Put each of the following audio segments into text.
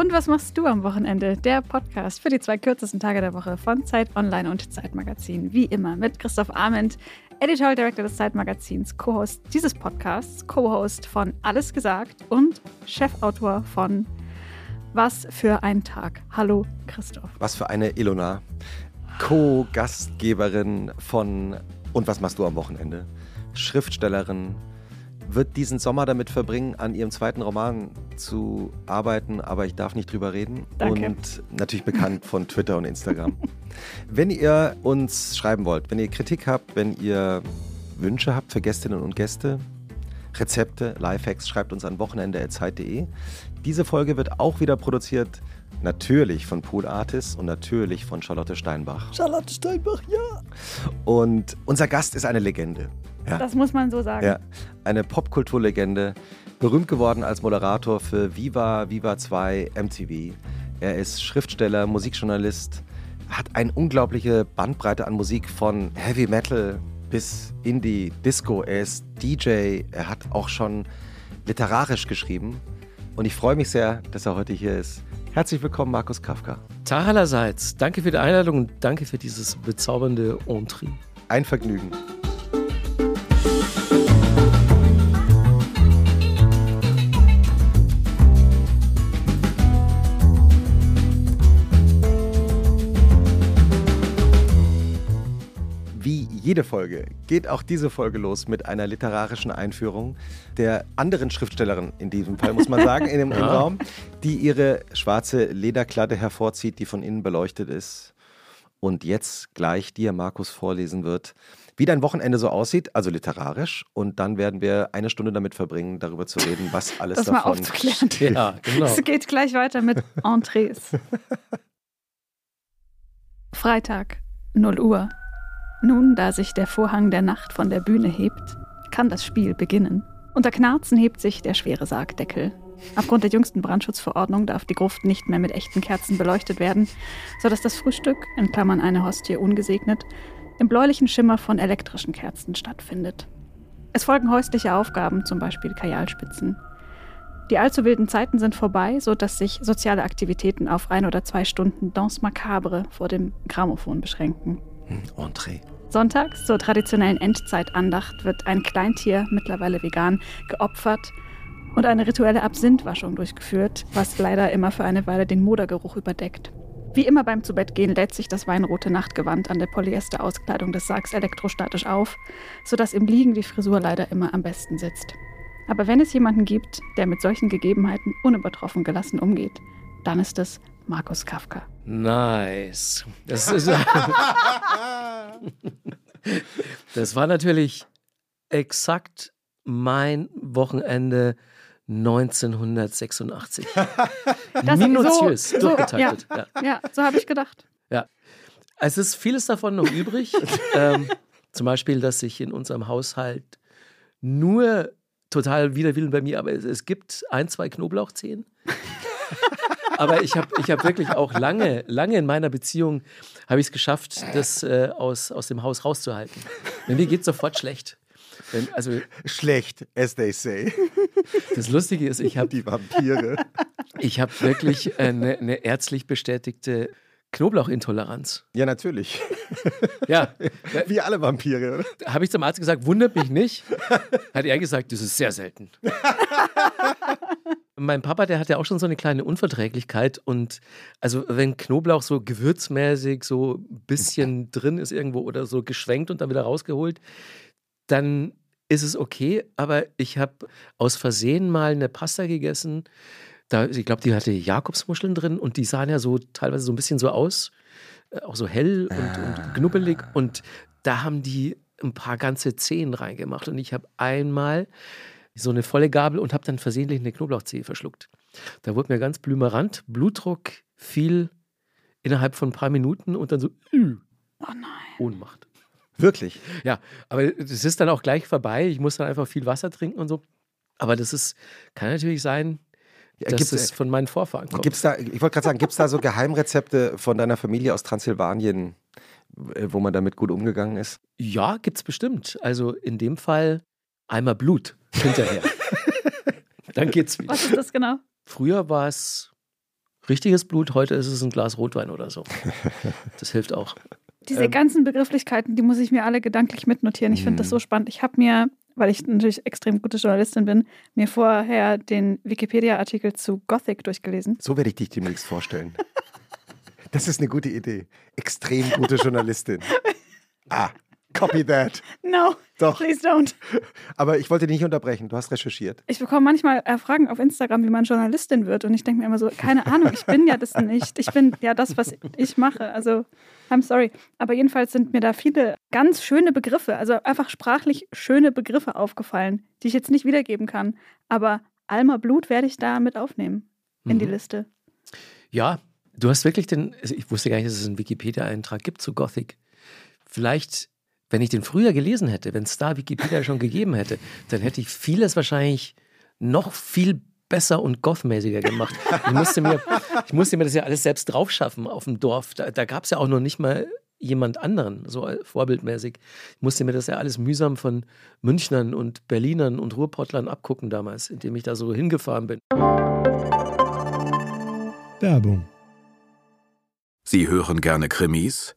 Und was machst du am Wochenende? Der Podcast für die zwei kürzesten Tage der Woche von Zeit Online und Zeitmagazin. Wie immer mit Christoph Arment, Editorial Director des Zeitmagazins, Co-Host dieses Podcasts, Co-Host von Alles gesagt und Chefautor von Was für ein Tag. Hallo Christoph. Was für eine Ilona. Co-Gastgeberin von Und was machst du am Wochenende? Schriftstellerin, wird diesen Sommer damit verbringen, an ihrem zweiten Roman zu arbeiten, aber ich darf nicht drüber reden. Danke. Und natürlich bekannt von Twitter und Instagram. wenn ihr uns schreiben wollt, wenn ihr Kritik habt, wenn ihr Wünsche habt für Gästinnen und Gäste, Rezepte, Lifehacks, schreibt uns an wochenende.zeit.de. Diese Folge wird auch wieder produziert, natürlich von Pool Artis und natürlich von Charlotte Steinbach. Charlotte Steinbach, ja. Und unser Gast ist eine Legende. Ja. Das muss man so sagen. Ja, eine Popkulturlegende, berühmt geworden als Moderator für Viva, Viva 2, MTV. Er ist Schriftsteller, Musikjournalist, hat eine unglaubliche Bandbreite an Musik von Heavy Metal bis Indie, Disco. Er ist DJ, er hat auch schon literarisch geschrieben. Und ich freue mich sehr, dass er heute hier ist. Herzlich willkommen, Markus Kafka. Tag allerseits. Danke für die Einladung und danke für dieses bezaubernde Entree. Ein Vergnügen. Jede Folge geht auch diese Folge los mit einer literarischen Einführung der anderen Schriftstellerin, in diesem Fall muss man sagen, in dem, im Ja. Raum, die ihre schwarze Lederkladde hervorzieht, die von innen beleuchtet ist. Und jetzt gleich dir, Markus, vorlesen wird, wie dein Wochenende so aussieht, also literarisch. Und dann werden wir eine Stunde damit verbringen, darüber zu reden, was alles Das mal davon aufzuklären. Ja, genau. Es geht gleich weiter mit Entrees. Freitag, 0 Uhr. Nun, da sich der Vorhang der Nacht von der Bühne hebt, kann das Spiel beginnen. Unter Knarzen hebt sich der schwere Sargdeckel. Aufgrund der jüngsten Brandschutzverordnung darf die Gruft nicht mehr mit echten Kerzen beleuchtet werden, sodass das Frühstück, in Klammern eine Hostie ungesegnet, im bläulichen Schimmer von elektrischen Kerzen stattfindet. Es folgen häusliche Aufgaben, zum Beispiel Kajalspitzen. Die allzu wilden Zeiten sind vorbei, sodass sich soziale Aktivitäten auf ein oder zwei Stunden Danse Macabre vor dem Grammophon beschränken. Hm, Entree. Sonntags zur traditionellen Endzeitandacht wird ein Kleintier, mittlerweile vegan, geopfert und eine rituelle Absinthwaschung durchgeführt, was leider immer für eine Weile den Modergeruch überdeckt. Wie immer beim Zubettgehen lädt sich das weinrote Nachtgewand an der Polyesterauskleidung des Sargs elektrostatisch auf, sodass im Liegen die Frisur leider immer am besten sitzt. Aber wenn es jemanden gibt, der mit solchen Gegebenheiten unübertroffen gelassen umgeht, dann ist es Markus Kafka. Nice. Das, ist, das war natürlich exakt mein Wochenende 1986. Das- Minutiös so- so, durchgetaktet. ja. Ja, so habe ich gedacht. Es ist vieles davon noch übrig. ähm, zum Beispiel, dass ich in unserem Haushalt nur total wider Willen bei mir, aber es, es gibt ein, zwei Knoblauchzehen. Aber ich habe ich hab wirklich auch lange, lange in meiner Beziehung habe ich es geschafft, das äh, aus, aus dem Haus rauszuhalten. Denn mir geht sofort schlecht. Wenn, also Schlecht, as they say. das Lustige ist, ich habe Die Vampire. ich hab wirklich eine, eine ärztlich bestätigte Knoblauchintoleranz. ja, natürlich. Ja, Wie alle Vampire, oder? habe ich zum Arzt gesagt, wundert mich nicht. Hat er gesagt, das ist sehr selten. Mein Papa, der hat ja auch schon so eine kleine Unverträglichkeit und also wenn Knoblauch so gewürzmäßig so ein bisschen drin ist irgendwo oder so geschwenkt und dann wieder rausgeholt, dann ist es okay, aber ich habe aus Versehen mal eine Pasta gegessen. Da, ich glaube, die hatte Jakobsmuscheln drin und die sahen ja so teilweise so ein bisschen so aus, äh, auch so hell und, und knubbelig. Und da haben die ein paar ganze Zehen reingemacht. Und ich habe einmal so eine volle Gabel und habe dann versehentlich eine Knoblauchzehe verschluckt. Da wurde mir ganz blümerant, Blutdruck fiel innerhalb von ein paar Minuten und dann so äh, Oh nein. Ohnmacht. Wirklich. Ja, aber das ist dann auch gleich vorbei. Ich muss dann einfach viel Wasser trinken und so. Aber das ist, kann natürlich sein, dass gibt's, es von meinen Vorfahren kommt. Gibt's da, ich wollte gerade sagen, gibt es da so Geheimrezepte von deiner Familie aus Transsilvanien, äh, wo man damit gut umgegangen ist? Ja, gibt's bestimmt. Also in dem Fall einmal Blut hinterher. Dann geht's wieder. Was ist das genau? Früher war es richtiges Blut, heute ist es ein Glas Rotwein oder so. Das hilft auch. Diese Ähm. ganzen Begrifflichkeiten, die muss ich mir alle gedanklich mitnotieren. Ich finde das Mhm. so spannend. Ich habe mir, weil ich natürlich extrem gute Journalistin bin, mir vorher den Wikipedia-Artikel zu Gothic durchgelesen. So werde ich dich demnächst vorstellen. Das ist eine gute Idee. Extrem gute Journalistin. Ah, copy that. No, Doch. please don't. Aber ich wollte dich nicht unterbrechen. Du hast recherchiert. Ich bekomme manchmal äh, Fragen auf Instagram, wie man Journalistin wird. Und ich denke mir immer so, keine Ahnung, ich bin ja das nicht. Ich bin ja das, was ich mache. Also, I'm sorry. Aber jedenfalls sind mir da viele ganz schöne Begriffe, also einfach sprachlich schöne Begriffe aufgefallen, die ich jetzt nicht wiedergeben kann. Aber Alma Blut werde ich da mit aufnehmen in die Mhm. Liste. Ja, du hast wirklich den, also ich wusste gar nicht, dass es einen Wikipedia-Eintrag gibt zu Gothic. Vielleicht, wenn ich den früher gelesen hätte, wenn es da Wikipedia schon gegeben hätte, dann hätte ich vieles wahrscheinlich noch viel besser und gothmäßiger gemacht. Ich musste mir, ich musste mir das ja alles selbst draufschaffen auf dem Dorf. Da, da gab es ja auch noch nicht mal jemand anderen, so vorbildmäßig. Ich musste mir das ja alles mühsam von Münchnern und Berlinern und Ruhrpottlern abgucken damals, indem ich da so hingefahren bin. Werbung. Sie hören gerne Krimis?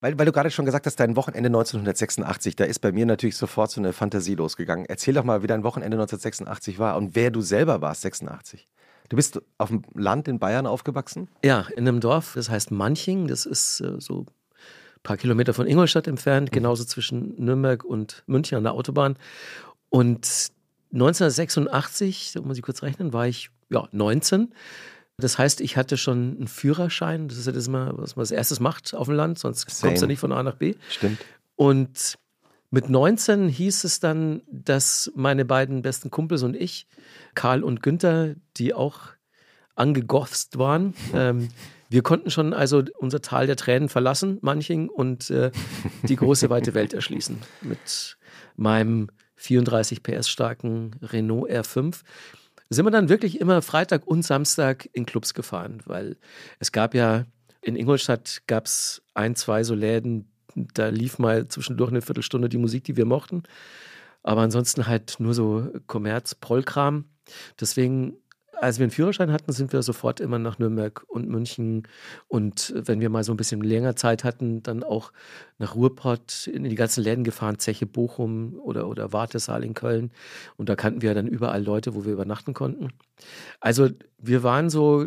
Weil, weil du gerade schon gesagt hast, dein Wochenende 1986, da ist bei mir natürlich sofort so eine Fantasie losgegangen. Erzähl doch mal, wie dein Wochenende 1986 war und wer du selber warst, 86. Du bist auf dem Land in Bayern aufgewachsen? Ja, in einem Dorf, das heißt Manching, das ist äh, so ein paar Kilometer von Ingolstadt entfernt, genauso zwischen Nürnberg und München an der Autobahn. Und 1986, da muss ich kurz rechnen, war ich ja, 19. Das heißt, ich hatte schon einen Führerschein. Das ist ja das, mal, was man als erstes macht auf dem Land, sonst kommst du Same. nicht von A nach B. Stimmt. Und mit 19 hieß es dann, dass meine beiden besten Kumpels und ich, Karl und Günther, die auch angegothst waren, ähm, wir konnten schon also unser Tal der Tränen verlassen, Manching, und äh, die große weite Welt erschließen mit meinem 34 PS starken Renault R5 sind wir dann wirklich immer Freitag und Samstag in Clubs gefahren, weil es gab ja in Ingolstadt gab es ein, zwei so Läden, da lief mal zwischendurch eine Viertelstunde die Musik, die wir mochten. Aber ansonsten halt nur so Kommerz, Prollkram. Deswegen, als wir einen Führerschein hatten, sind wir sofort immer nach Nürnberg und München. Und wenn wir mal so ein bisschen länger Zeit hatten, dann auch nach Ruhrpott in die ganzen Läden gefahren, Zeche Bochum oder, oder Wartesaal in Köln. Und da kannten wir dann überall Leute, wo wir übernachten konnten. Also wir waren so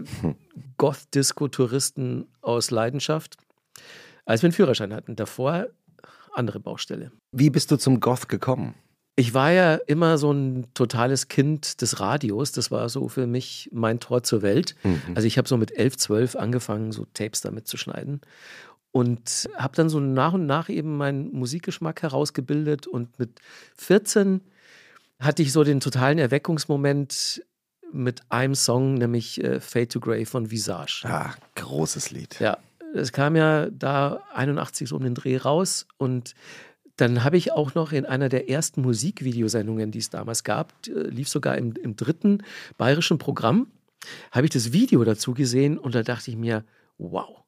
Goth-Disco-Touristen aus Leidenschaft, als wir einen Führerschein hatten. Davor andere Baustelle. Wie bist du zum Goth gekommen? Ich war ja immer so ein totales Kind des Radios. Das war so für mich mein Tor zur Welt. Also ich habe so mit 11, 12 angefangen, so Tapes damit zu schneiden. Und habe dann so nach und nach eben meinen Musikgeschmack herausgebildet. Und mit 14 hatte ich so den totalen Erweckungsmoment mit einem Song, nämlich äh, Fade to Grey von Visage. Ah, großes Lied. Ja, es kam ja da 81 so um den Dreh raus und dann habe ich auch noch in einer der ersten Musikvideosendungen, die es damals gab, äh, lief sogar im, im dritten bayerischen Programm, habe ich das Video dazu gesehen und da dachte ich mir, wow.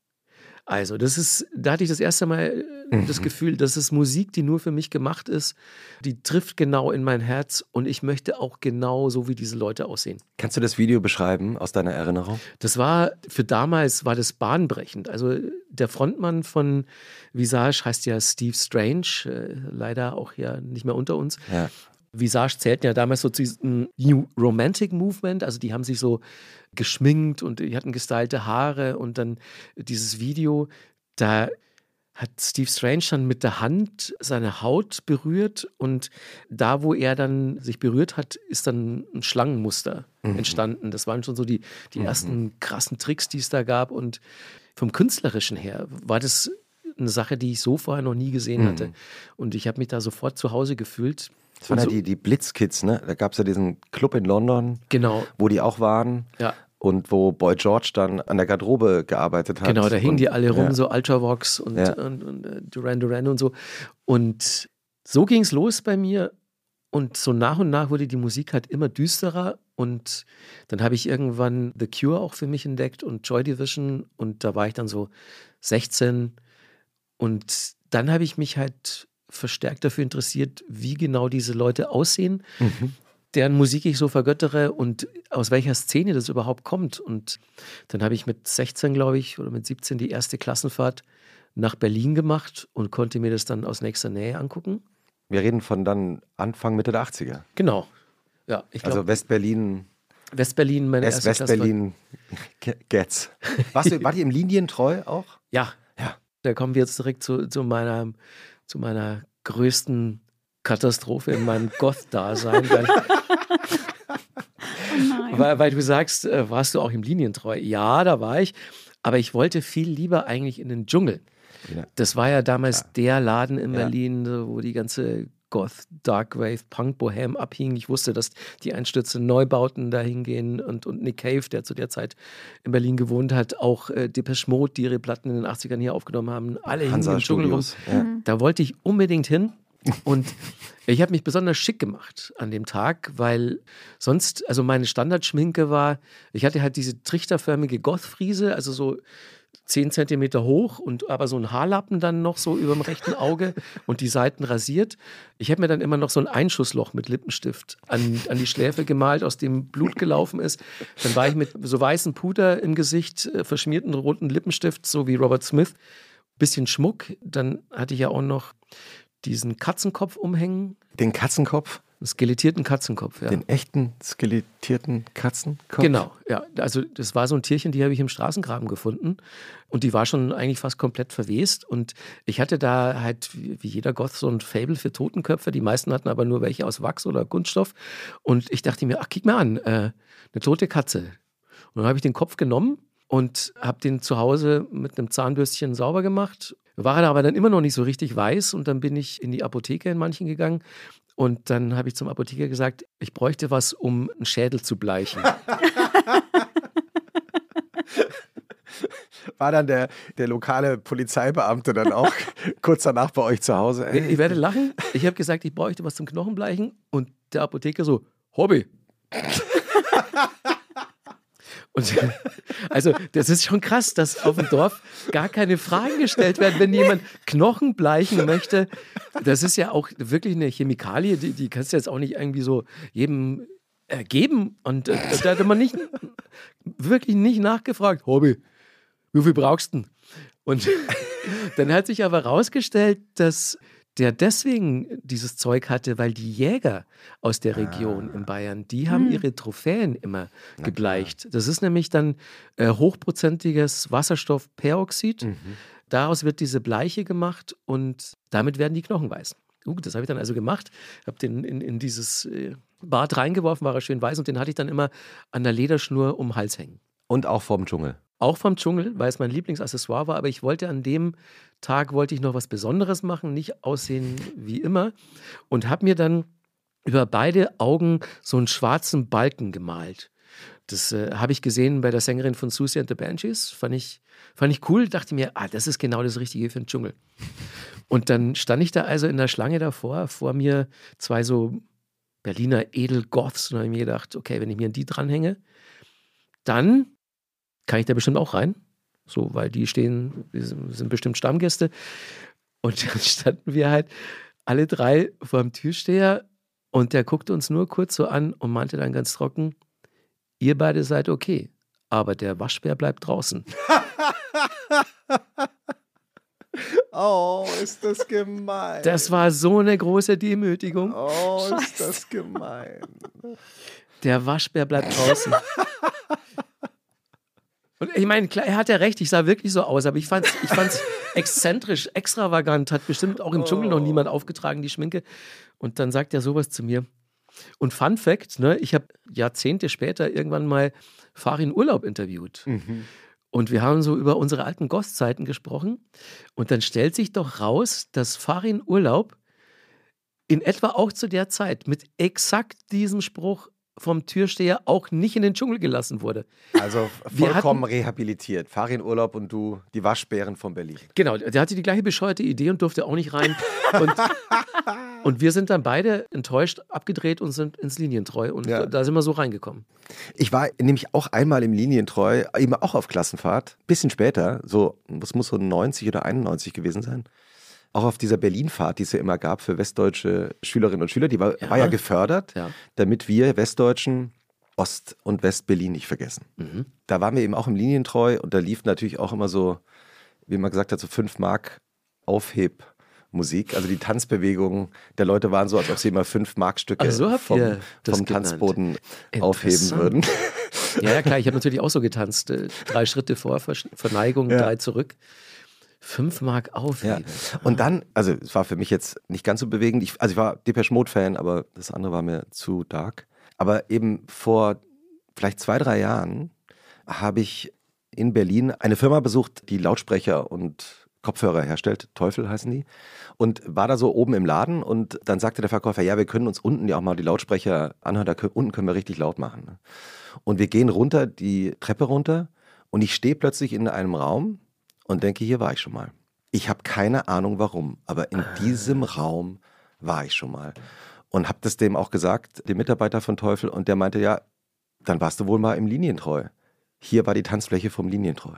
Also, das ist, da hatte ich das erste Mal das Gefühl, das ist Musik, die nur für mich gemacht ist. Die trifft genau in mein Herz und ich möchte auch genau so wie diese Leute aussehen. Kannst du das Video beschreiben aus deiner Erinnerung? Das war, für damals war das bahnbrechend. Also der Frontmann von Visage heißt ja Steve Strange, äh, leider auch ja nicht mehr unter uns. Ja. Visage zählten ja damals so zu diesem New Romantic Movement, also die haben sich so geschminkt und die hatten gestylte Haare und dann dieses Video, da hat Steve Strange dann mit der Hand seine Haut berührt und da, wo er dann sich berührt hat, ist dann ein Schlangenmuster entstanden. Das waren schon so die, die ersten krassen Tricks, die es da gab und vom Künstlerischen her war das eine Sache, die ich so vorher noch nie gesehen hatte. Und ich habe mich da sofort zu Hause gefühlt. Das waren ja so- die, die Blitzkids, ne? Da gab es ja diesen Club in London, Genau, wo die auch waren ja. Und wo Boy George dann an der Garderobe gearbeitet hat. Genau, da hingen und, die alle rum, ja. so Ultravox und, Ja. und, und äh, Duran Duran und so. Und so ging es los bei mir. Und so nach und nach wurde die Musik halt immer düsterer. Und dann habe ich irgendwann The Cure auch für mich entdeckt und Joy Division. Und da war ich dann so 16. Und dann habe ich mich halt verstärkt dafür interessiert, wie genau diese Leute aussehen, Mhm. Deren Musik ich so vergöttere und aus welcher Szene das überhaupt kommt. Und dann habe ich mit 16, glaube ich, oder mit 17 die erste Klassenfahrt nach Berlin gemacht und konnte mir das dann aus nächster Nähe angucken. Wir reden von dann Anfang, Mitte der 80er. Genau. Ja, ich glaube, Also West-Berlin, Westberlin, meine erste. West-Berlin, Ge- Getz. Warst du, wart ihr im Linientreu auch? Ja, Ja. Da kommen wir jetzt direkt zu, zu, meiner, zu meiner größten Katastrophe in meinem Goth-Dasein. Weil, Oh nein. weil, weil du sagst, äh, warst du auch im Linientreu? Ja, da war ich. Aber ich wollte viel lieber eigentlich in den Dschungel. Ja. Das war ja damals der Laden in Ja. Berlin, wo die ganze Goth, Darkwave, Punk, Bohem abhing. Ich wusste, dass die Einstürze Neubauten da hingehen und, und Nick Cave, der zu der Zeit in Berlin gewohnt hat, auch äh, Depeche Mode, die ihre Platten in den 80ern hier aufgenommen haben, alle hingen Hansa im Dschungel rum. Ja. Da wollte ich unbedingt hin. Und ich habe mich besonders schick gemacht an dem Tag, weil sonst, also meine Standardschminke war, ich hatte halt diese trichterförmige Gothfriese, also so 10 Zentimeter hoch und aber so ein Haarlappen dann noch so über dem rechten Auge und die Seiten rasiert. Ich habe mir dann immer noch so ein Einschussloch mit Lippenstift an, an die Schläfe gemalt, aus dem Blut gelaufen ist. Dann war ich mit so weißem Puder im Gesicht, äh, verschmierten roten Lippenstift, so wie Robert Smith bisschen Schmuck. Dann hatte ich ja auch noch diesen Katzenkopf umhängen, Den Katzenkopf, einen skelettierten Katzenkopf. Ja. den echten skelettierten Katzenkopf. Genau, ja. Also das war so ein Tierchen, die habe ich im Straßengraben gefunden und die war schon eigentlich fast komplett verwest und ich hatte da halt wie jeder Goth so ein Fable für Totenköpfe. Die meisten hatten aber nur welche aus Wachs oder Kunststoff und ich dachte mir, ach guck mal an, äh, eine tote Katze. Und dann habe ich den Kopf genommen und habe den zu Hause mit einem Zahnbürstchen sauber gemacht. War er aber dann immer noch nicht so richtig weiß und dann bin ich in die Apotheke in manchen gegangen und dann habe ich zum Apotheker gesagt, ich bräuchte was, um einen Schädel zu bleichen. War dann der, der lokale Polizeibeamte dann auch kurz danach bei euch zu Hause? Ich ich werde lachen. Ich habe gesagt, ich bräuchte was zum Knochenbleichen und der Apotheker so, Hobby. Und also, das ist schon krass, dass auf dem Dorf gar keine Fragen gestellt werden, wenn jemand Knochen bleichen möchte. Das ist ja auch wirklich eine Chemikalie, die, die kannst du jetzt auch nicht irgendwie so jedem ergeben. Und äh, da hatte man nicht, wirklich nicht nachgefragt, Hobby, wie viel brauchst du denn? Und dann hat sich aber herausgestellt, dass der deswegen dieses Zeug hatte, weil die Jäger aus der Region in Bayern, die haben ihre Trophäen immer gebleicht. Das ist nämlich dann äh, hochprozentiges Wasserstoffperoxid. Daraus wird diese Bleiche gemacht und damit werden die Knochen weiß. Uh, das habe ich dann also gemacht, habe den in, in dieses äh, Bad reingeworfen, war er schön weiß und den hatte ich dann immer an der Lederschnur um den Hals hängen. Und auch vom Dschungel. Auch vom Dschungel, weil es mein Lieblingsaccessoire war, aber ich wollte an dem Tag wollte ich noch was Besonderes machen, nicht aussehen wie immer und habe mir dann über beide Augen so einen schwarzen Balken gemalt. Das äh, habe ich gesehen bei der Sängerin von Susie and the Banshees. Fand ich, fand ich cool. Dachte mir, ah, das ist genau das Richtige für den Dschungel. Und dann stand ich da also in der Schlange davor, vor mir zwei so Berliner Edelgoths. Und habe mir gedacht, okay, wenn ich mir an die dranhänge, dann kann ich da bestimmt auch rein. So, weil die stehen, wir sind bestimmt Stammgäste. Und dann standen wir halt alle drei vor dem Türsteher und der guckte uns nur kurz so an und meinte dann ganz trocken, ihr beide seid okay, aber der Waschbär bleibt draußen. Oh, ist das gemein. Das war so eine große Demütigung. oh, ist Scheiße. das gemein. Der Waschbär bleibt draußen. Und ich meine, klar, er hat ja recht, ich sah wirklich so aus, aber ich fand es ich fand's exzentrisch, extravagant, hat bestimmt auch im Dschungel noch niemand aufgetragen, die Schminke. Und dann sagt er sowas zu mir. Und Fun Fact, ne, ich habe Jahrzehnte später irgendwann mal Farin Urlaub interviewt. Und wir haben so über unsere alten Goth-Zeiten gesprochen. Und dann stellt sich doch raus, dass Farin Urlaub in etwa auch zu der Zeit mit exakt diesem Spruch vom Türsteher auch nicht in den Dschungel gelassen wurde. Also vollkommen hatten, rehabilitiert. Ferienurlaub und du, die Waschbären von Berlin. Genau, der hatte die gleiche bescheuerte Idee und durfte auch nicht rein. Und, und wir sind dann beide enttäuscht abgedreht und sind ins Linientreu. Und ja. da sind wir so reingekommen. Ich war nämlich auch einmal im Linientreu, eben auch auf Klassenfahrt, bisschen später, so, das muss so 90 oder 91 gewesen sein auch auf dieser Berlin-Fahrt, die es ja immer gab für westdeutsche Schülerinnen und Schüler, die war ja, war ja gefördert, ja. damit wir Westdeutschen Ost- und West-Berlin nicht vergessen. Mhm. Da waren wir eben auch im Linientreu und da lief natürlich auch immer so, wie man gesagt hat, so 5 Mark Aufhebmusik. Also die Tanzbewegungen der Leute waren so, als ob sie immer 5 Markstücke also so vom, vom Tanzboden aufheben würden. Ja, ja, klar, ich habe natürlich auch so getanzt. Äh, drei Schritte vor, Verneigung, ja. drei zurück. Fünf Mark auf. Ja. Und dann, also es war für mich jetzt nicht ganz so bewegend. Ich, also ich war Depeche Mode Fan, aber das andere war mir zu dark. Aber eben vor vielleicht zwei, drei Jahren habe ich in Berlin eine Firma besucht, die Lautsprecher und Kopfhörer herstellt. Teufel heißen die. Und war da so oben im Laden und dann sagte der Verkäufer, ja, wir können uns unten ja auch mal die Lautsprecher anhören, da können, unten können wir richtig laut machen. Und wir gehen runter, die Treppe runter und ich stehe plötzlich in einem Raum, und denke, hier war ich schon mal. Ich habe keine Ahnung warum, aber in diesem Raum war ich schon mal. Und habe das dem auch gesagt, dem Mitarbeiter von Teufel, und der meinte, ja, dann warst du wohl mal im Linientreu. Hier war die Tanzfläche vom Linientreu.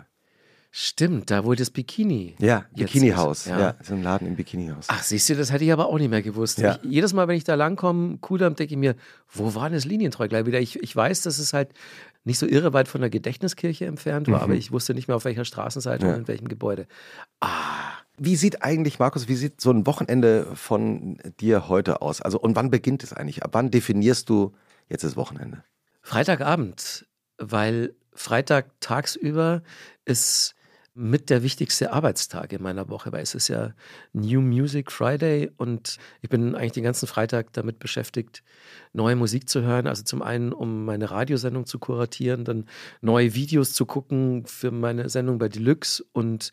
Stimmt, da wo das Bikini. Ja, Bikini-Haus. Ja. ja, so ein Laden im Bikini-Haus. Ach, siehst du, das hätte ich aber auch nicht mehr gewusst. Ja. Ich, jedes Mal, wenn ich da langkomme, Kudamm, denke ich mir, wo war das Linientreu gleich wieder? Ich, ich weiß, dass es halt nicht so irre weit von der Gedächtniskirche entfernt war, mhm. aber ich wusste nicht mehr, auf welcher Straßenseite ja. und in welchem Gebäude. Ah. Wie sieht eigentlich, Markus, wie sieht so ein Wochenende von dir heute aus? Also, und wann beginnt es eigentlich? Ab wann definierst du jetzt das Wochenende? Freitagabend, weil Freitag tagsüber ist mit der wichtigste Arbeitstag in meiner Woche, weil es ist ja New Music Friday und ich bin eigentlich den ganzen Freitag damit beschäftigt, neue Musik zu hören. Also zum einen, um meine Radiosendung zu kuratieren, dann neue Videos zu gucken für meine Sendung bei Deluxe und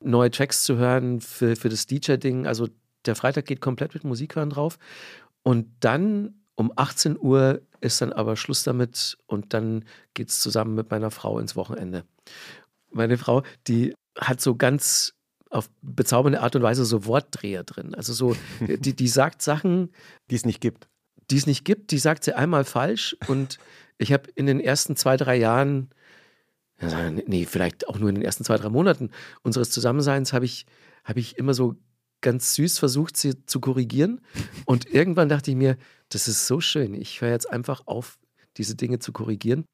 neue Tracks zu hören für, für das DJ-Ding. Also der Freitag geht komplett mit Musik hören drauf. Und dann um 18 Uhr ist dann aber Schluss damit und dann geht es zusammen mit meiner Frau ins Wochenende meine Frau, die hat so ganz auf bezaubernde Art und Weise so Wortdreher drin. Also so, die, die sagt Sachen, die es nicht gibt. Die es nicht gibt, die sagt sie einmal falsch. Und ich habe in den ersten zwei, drei Jahren, nee, vielleicht auch nur in den ersten zwei, drei Monaten unseres Zusammenseins, habe ich, hab ich immer so ganz süß versucht, sie zu korrigieren. Und irgendwann dachte ich mir, das ist so schön. Ich höre jetzt einfach auf, diese Dinge zu korrigieren.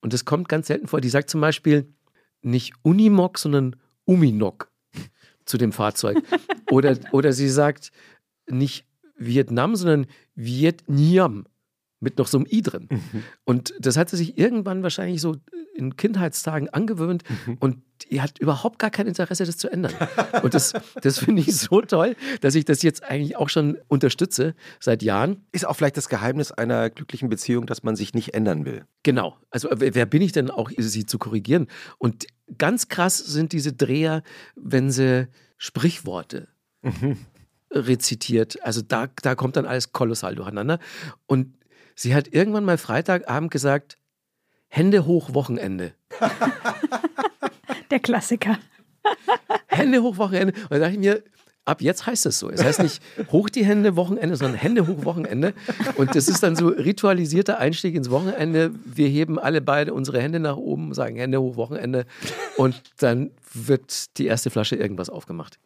Und das kommt ganz selten vor. Die sagt zum Beispiel, nicht Unimog, sondern Uminok zu dem Fahrzeug. Oder, oder sie sagt nicht Vietnam, sondern Vietnam mit noch so einem I drin. Mhm. Und das hat sie sich irgendwann wahrscheinlich so in Kindheitstagen angewöhnt mhm. und die hat überhaupt gar kein Interesse, das zu ändern. Und das, das finde ich so toll, dass ich das jetzt eigentlich auch schon unterstütze seit Jahren. Ist auch vielleicht das Geheimnis einer glücklichen Beziehung, dass man sich nicht ändern will. Genau. Also wer bin ich denn auch, sie zu korrigieren? Und ganz krass sind diese Dreher, wenn sie Sprichworte mhm. rezitiert. Also da, da kommt dann alles kolossal durcheinander. Und sie hat irgendwann mal Freitagabend gesagt, Hände hoch Wochenende. Der Klassiker. Hände hoch Wochenende. Und da dachte ich mir, ab jetzt heißt es so. Es heißt nicht hoch die Hände Wochenende, sondern Hände hoch Wochenende. Und das ist dann so ritualisierter Einstieg ins Wochenende. Wir heben alle beide unsere Hände nach oben, sagen Hände hoch Wochenende. Und dann wird die erste Flasche irgendwas aufgemacht.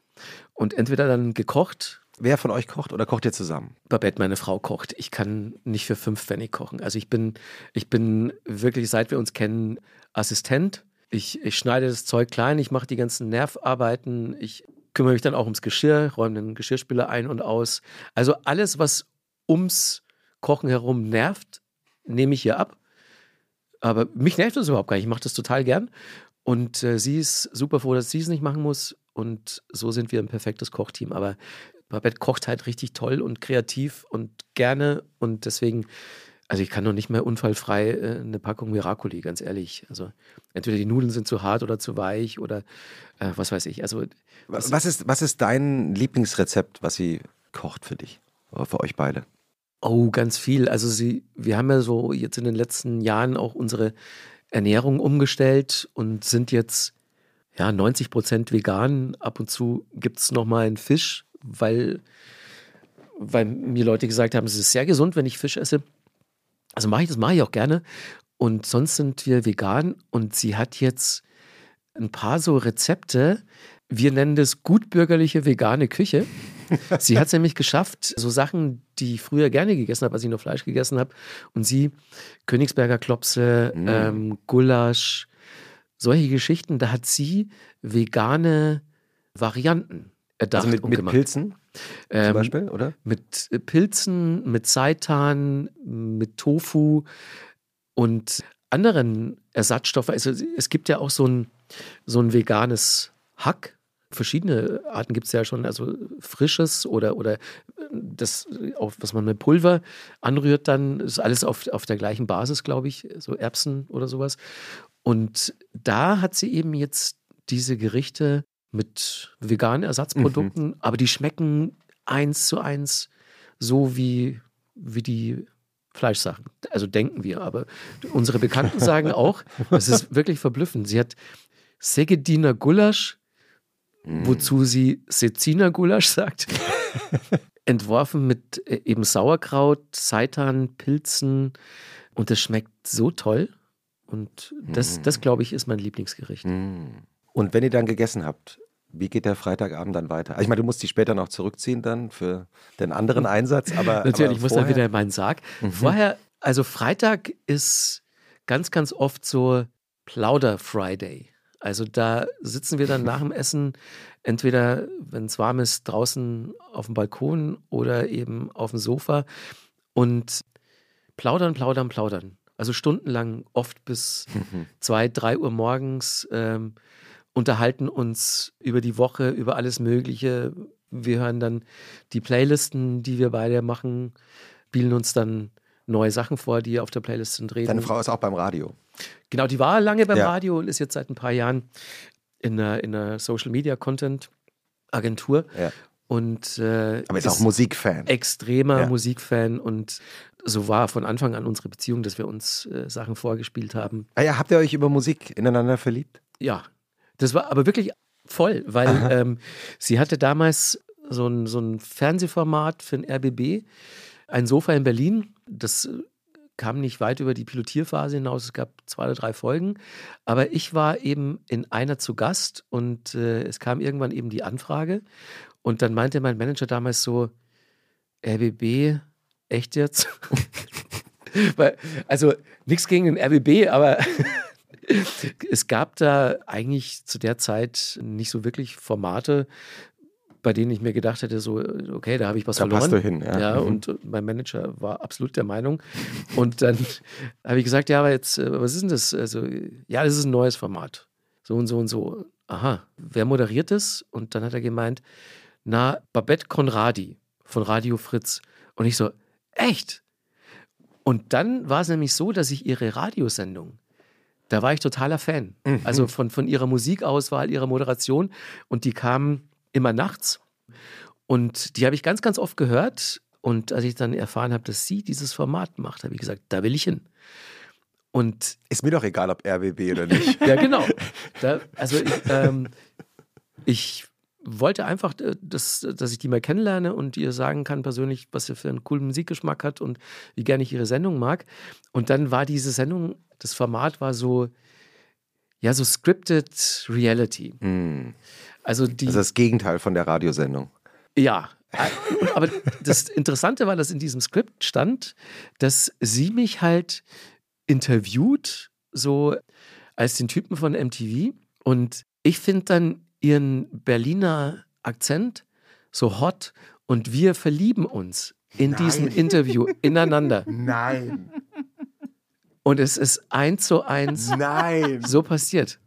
Und entweder dann gekocht Wer von euch kocht oder kocht ihr zusammen? Babette, meine Frau, kocht. Ich kann nicht für fünf Pfennig kochen. Also ich bin, ich bin wirklich, seit wir uns kennen, Assistent. Ich, ich schneide das Zeug klein, ich mache die ganzen Nervarbeiten, ich kümmere mich dann auch ums Geschirr, räume den Geschirrspüler ein und aus. Also alles, was ums Kochen herum nervt, nehme ich hier ab. Aber mich nervt das überhaupt gar nicht. Ich mache das total gern. Und äh, sie ist super froh, dass sie es nicht machen muss. Und so sind wir ein perfektes Kochteam. Aber Babette kocht halt richtig toll und kreativ und gerne und deswegen, also ich kann noch nicht mehr unfallfrei äh, eine Packung Miracoli, ganz ehrlich. Also entweder die Nudeln sind zu hart oder zu weich oder äh, was weiß ich. Also was, was, ist, was ist dein Lieblingsrezept, was sie kocht für dich? für euch beide? Oh, ganz viel. Also sie, wir haben ja so jetzt in den letzten Jahren auch unsere Ernährung umgestellt und sind jetzt ja 90 Prozent vegan. Ab und zu gibt es nochmal einen Fisch, weil, weil mir Leute gesagt haben, es ist sehr gesund, wenn ich Fisch esse. Also mache ich das, mache ich auch gerne. Und sonst sind wir vegan und sie hat jetzt ein paar so Rezepte. Wir nennen das gutbürgerliche vegane Küche. Sie hat es nämlich geschafft, so Sachen, die ich früher gerne gegessen habe, als ich noch Fleisch gegessen habe. Und sie, Königsberger Klopse, mm. ähm, Gulasch, solche Geschichten, da hat sie vegane Varianten erdacht. Also mit, mit Pilzen ähm, zum Beispiel, oder? Mit Pilzen, mit Seitan, mit Tofu und anderen Ersatzstoffen. Also es gibt ja auch so ein, so ein veganes Hack, verschiedene Arten gibt es ja schon, also frisches oder, oder das, auch, was man mit Pulver anrührt, dann ist alles auf, auf der gleichen Basis, glaube ich, so Erbsen oder sowas. Und da hat sie eben jetzt diese Gerichte mit veganen Ersatzprodukten, mhm. aber die schmecken eins zu eins so wie, wie die Fleischsachen. Also denken wir, aber unsere Bekannten sagen auch, das ist wirklich verblüffend. Sie hat Segediner Gulasch mm. wozu sie Seziner Gulasch sagt. Entworfen mit äh, eben Sauerkraut, Seitan, Pilzen und das schmeckt so toll. Und das, mm. das glaube ich, ist mein Lieblingsgericht. Mm. Und wenn ihr dann gegessen habt, wie geht der Freitagabend dann weiter? Ich meine, du musst die später noch zurückziehen dann für den anderen Einsatz, aber. Natürlich, aber ich muss dann wieder in meinen Sarg. Mhm. Vorher, also Freitag ist ganz, ganz oft so Plauder-Friday. Also da sitzen wir dann nach dem Essen entweder, wenn es warm ist, draußen auf dem Balkon oder eben auf dem Sofa und plaudern, plaudern, plaudern. Also stundenlang, oft bis zwei, drei Uhr morgens, ähm, unterhalten uns über die Woche, über alles Mögliche. Wir hören dann die Playlisten, die wir beide machen, spielen uns dann neue Sachen vor, die auf der Playlist sind. Reden. Deine Frau ist auch beim Radio. Genau, die war lange beim ja. Radio und ist jetzt seit ein paar Jahren in einer, in einer Social Media Content Agentur. Ja. Und, äh, Aber ist auch Musikfan. Extremer ja. Musikfan und so war von Anfang an unsere Beziehung, dass wir uns äh, Sachen vorgespielt haben. Ah ja, habt ihr euch über Musik ineinander verliebt? Ja, das war aber wirklich voll, weil ähm, sie hatte damals so ein, so ein Fernsehformat für den RBB, ein Sofa in Berlin. Das kam nicht weit über die Pilotierphase hinaus. Es gab zwei oder drei Folgen. Aber ich war eben in einer zu Gast und äh, es kam irgendwann eben die Anfrage. Und dann meinte mein Manager damals so: RBB, echt jetzt? Weil, also nichts gegen den RBB, aber es gab da eigentlich zu der Zeit nicht so wirklich Formate, bei denen ich mir gedacht hätte, so, okay, da habe ich was da verloren. Passt du hin, ja. ja mhm. Und mein Manager war absolut der Meinung. Und dann habe ich gesagt, ja, aber jetzt, äh, was ist denn das? Also, ja, das ist ein neues Format. So und so und so. Aha, wer moderiert das? Und dann hat er gemeint, na, Babette Conradi von Radio Fritz. Und ich so, echt? Und dann war es nämlich so, dass ich ihre Radiosendung, da war ich totaler Fan. Mhm. Also von, von ihrer Musikauswahl, ihrer Moderation. Und die kamen immer nachts. Und die habe ich ganz, ganz oft gehört. Und als ich dann erfahren habe, dass sie dieses Format macht, habe ich gesagt, da will ich hin. Und ist mir doch egal, ob RBB oder nicht. ja, genau. Da, also ich, ähm, ich wollte einfach, äh, dass, dass ich die mal kennenlerne und ihr sagen kann persönlich, was sie für einen coolen Musikgeschmack hat und wie gerne ich ihre Sendung mag. Und dann war diese Sendung, das Format war so, ja, so scripted Reality. Mm. Also die, also das Gegenteil von der Radiosendung. Ja, aber das Interessante war, dass in diesem Skript stand, dass sie mich halt interviewt, so als den Typen von MTV. Und ich finde dann ihren Berliner Akzent so hot und wir verlieben uns in Nein. diesem Interview ineinander. Nein. Und es ist eins zu eins Nein. so passiert.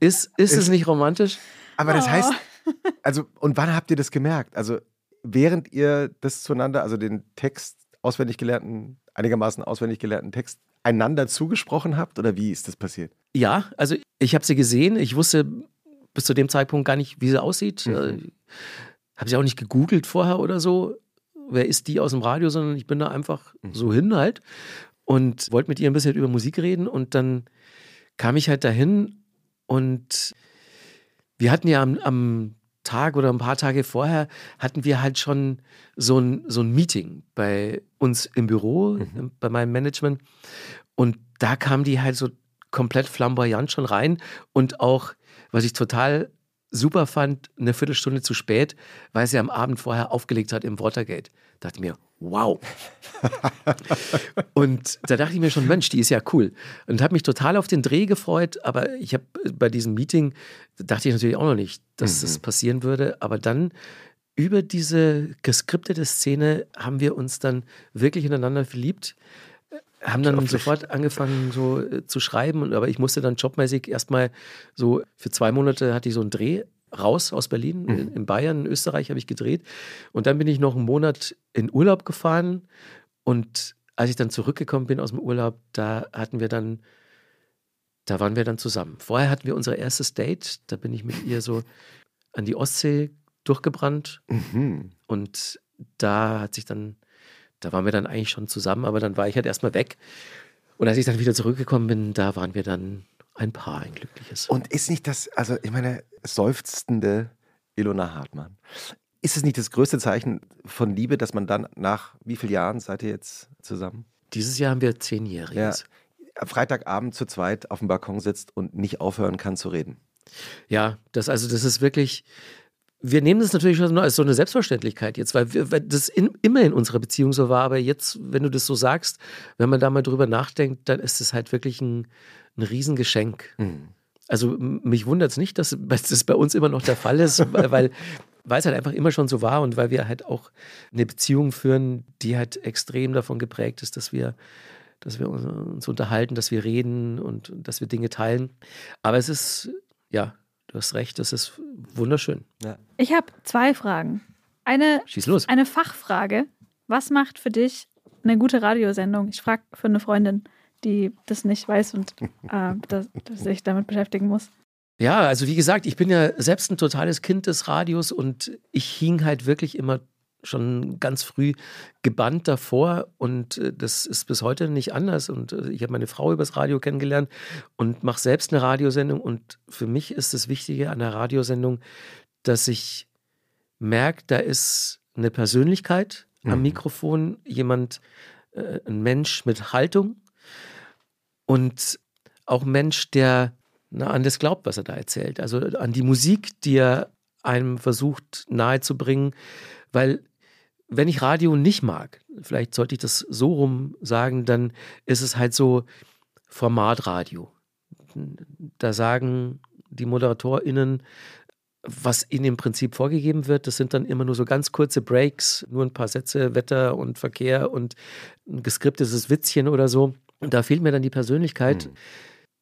Ist, ist, ist es nicht romantisch? Aber das heißt, oh. also, und wann habt ihr das gemerkt? Also, während ihr das zueinander, also den Text auswendig gelernten, einigermaßen auswendig gelernten Text einander zugesprochen habt oder wie ist das passiert? Ja, also ich habe sie gesehen. Ich wusste bis zu dem Zeitpunkt gar nicht, wie sie aussieht. Mhm. Äh, habe sie auch nicht gegoogelt vorher oder so. wer ist die aus dem Radio, sondern ich bin da einfach so hin halt und wollte mit ihr ein bisschen über Musik reden und dann kam ich halt dahin und wir hatten ja am, am Tag oder ein paar Tage vorher hatten wir halt schon so ein, so ein Meeting bei uns im Büro, Mhm. bei meinem Management. Und da kam die halt so komplett flamboyant schon rein und auch, was ich total super fand, eine Viertelstunde zu spät, weil sie am Abend vorher aufgelegt hat im Watergate. Da dachte ich mir, wow. und da dachte ich mir schon, Mensch, die ist ja cool. Und habe mich total auf den Dreh gefreut, aber ich habe bei diesem Meeting, dachte ich natürlich auch noch nicht, dass das passieren würde. Aber dann über diese geskriptete Szene haben wir uns dann wirklich ineinander verliebt haben dann sofort angefangen so äh, zu schreiben, aber ich musste dann jobmäßig erstmal so für zwei Monate hatte ich so einen Dreh raus aus Berlin, in, in Bayern, in Österreich habe ich gedreht. Und dann bin ich noch einen Monat in Urlaub gefahren. Und als ich dann zurückgekommen bin aus dem Urlaub, da hatten wir dann, da waren wir dann zusammen. Vorher hatten wir unser erstes Date, da bin ich mit ihr so an die Ostsee durchgebrannt. Mhm. und da hat sich dann, da waren wir dann eigentlich schon zusammen, aber dann war ich halt erstmal weg. Und als ich dann wieder zurückgekommen bin, da waren wir dann ein Paar, ein glückliches. Und ist nicht das, also ich meine, seufzende Ilona Hartmann, ist es nicht das größte Zeichen von Liebe, dass man dann nach wie vielen Jahren seid ihr jetzt zusammen? Dieses Jahr haben wir zehnjähriges. am Freitagabend zu zweit auf dem Balkon sitzt und nicht aufhören kann zu reden. Ja, das also das ist wirklich. Wir nehmen das natürlich als so eine Selbstverständlichkeit jetzt, weil, wir, weil das in, immer in unserer Beziehung so war. Aber jetzt, wenn du das so sagst, wenn man da mal drüber nachdenkt, dann ist es halt wirklich ein, ein Riesengeschenk. Also m- mich wundert es nicht, dass das bei uns immer noch der Fall ist, weil, weil weil es halt einfach immer schon so war und weil wir halt auch eine Beziehung führen, die halt extrem davon geprägt ist, dass wir, dass wir uns unterhalten, dass wir reden und dass wir Dinge teilen. Aber es ist, ja, du hast recht, es ist wunderschön. Ich habe zwei Fragen. Eine, Schieß los. eine Fachfrage. Was macht für dich eine gute Radiosendung? Ich frage für eine Freundin, die das nicht weiß und äh, das, das sich damit beschäftigen muss. Ja, also wie gesagt, ich bin ja selbst ein totales Kind des Radios und ich hing halt wirklich immer schon ganz früh gebannt davor und äh, das ist bis heute nicht anders und äh, ich habe meine Frau übers Radio kennengelernt und mache selbst eine Radiosendung und für mich ist das Wichtige an der Radiosendung, dass ich merke, da ist eine Persönlichkeit am Mhm. Mikrofon, jemand, äh, ein Mensch mit Haltung und auch ein Mensch, der na, an das glaubt, was er da erzählt. Also an die Musik, die er einem versucht nahezubringen. Weil wenn ich Radio nicht mag, vielleicht sollte ich das so rum sagen, dann ist es halt so Formatradio. Da sagen die ModeratorInnen, was ihnen im Prinzip vorgegeben wird, das sind dann immer nur so ganz kurze Breaks, nur ein paar Sätze, Wetter und Verkehr und ein geskriptetes Witzchen oder so. Und da fehlt mir dann die Persönlichkeit.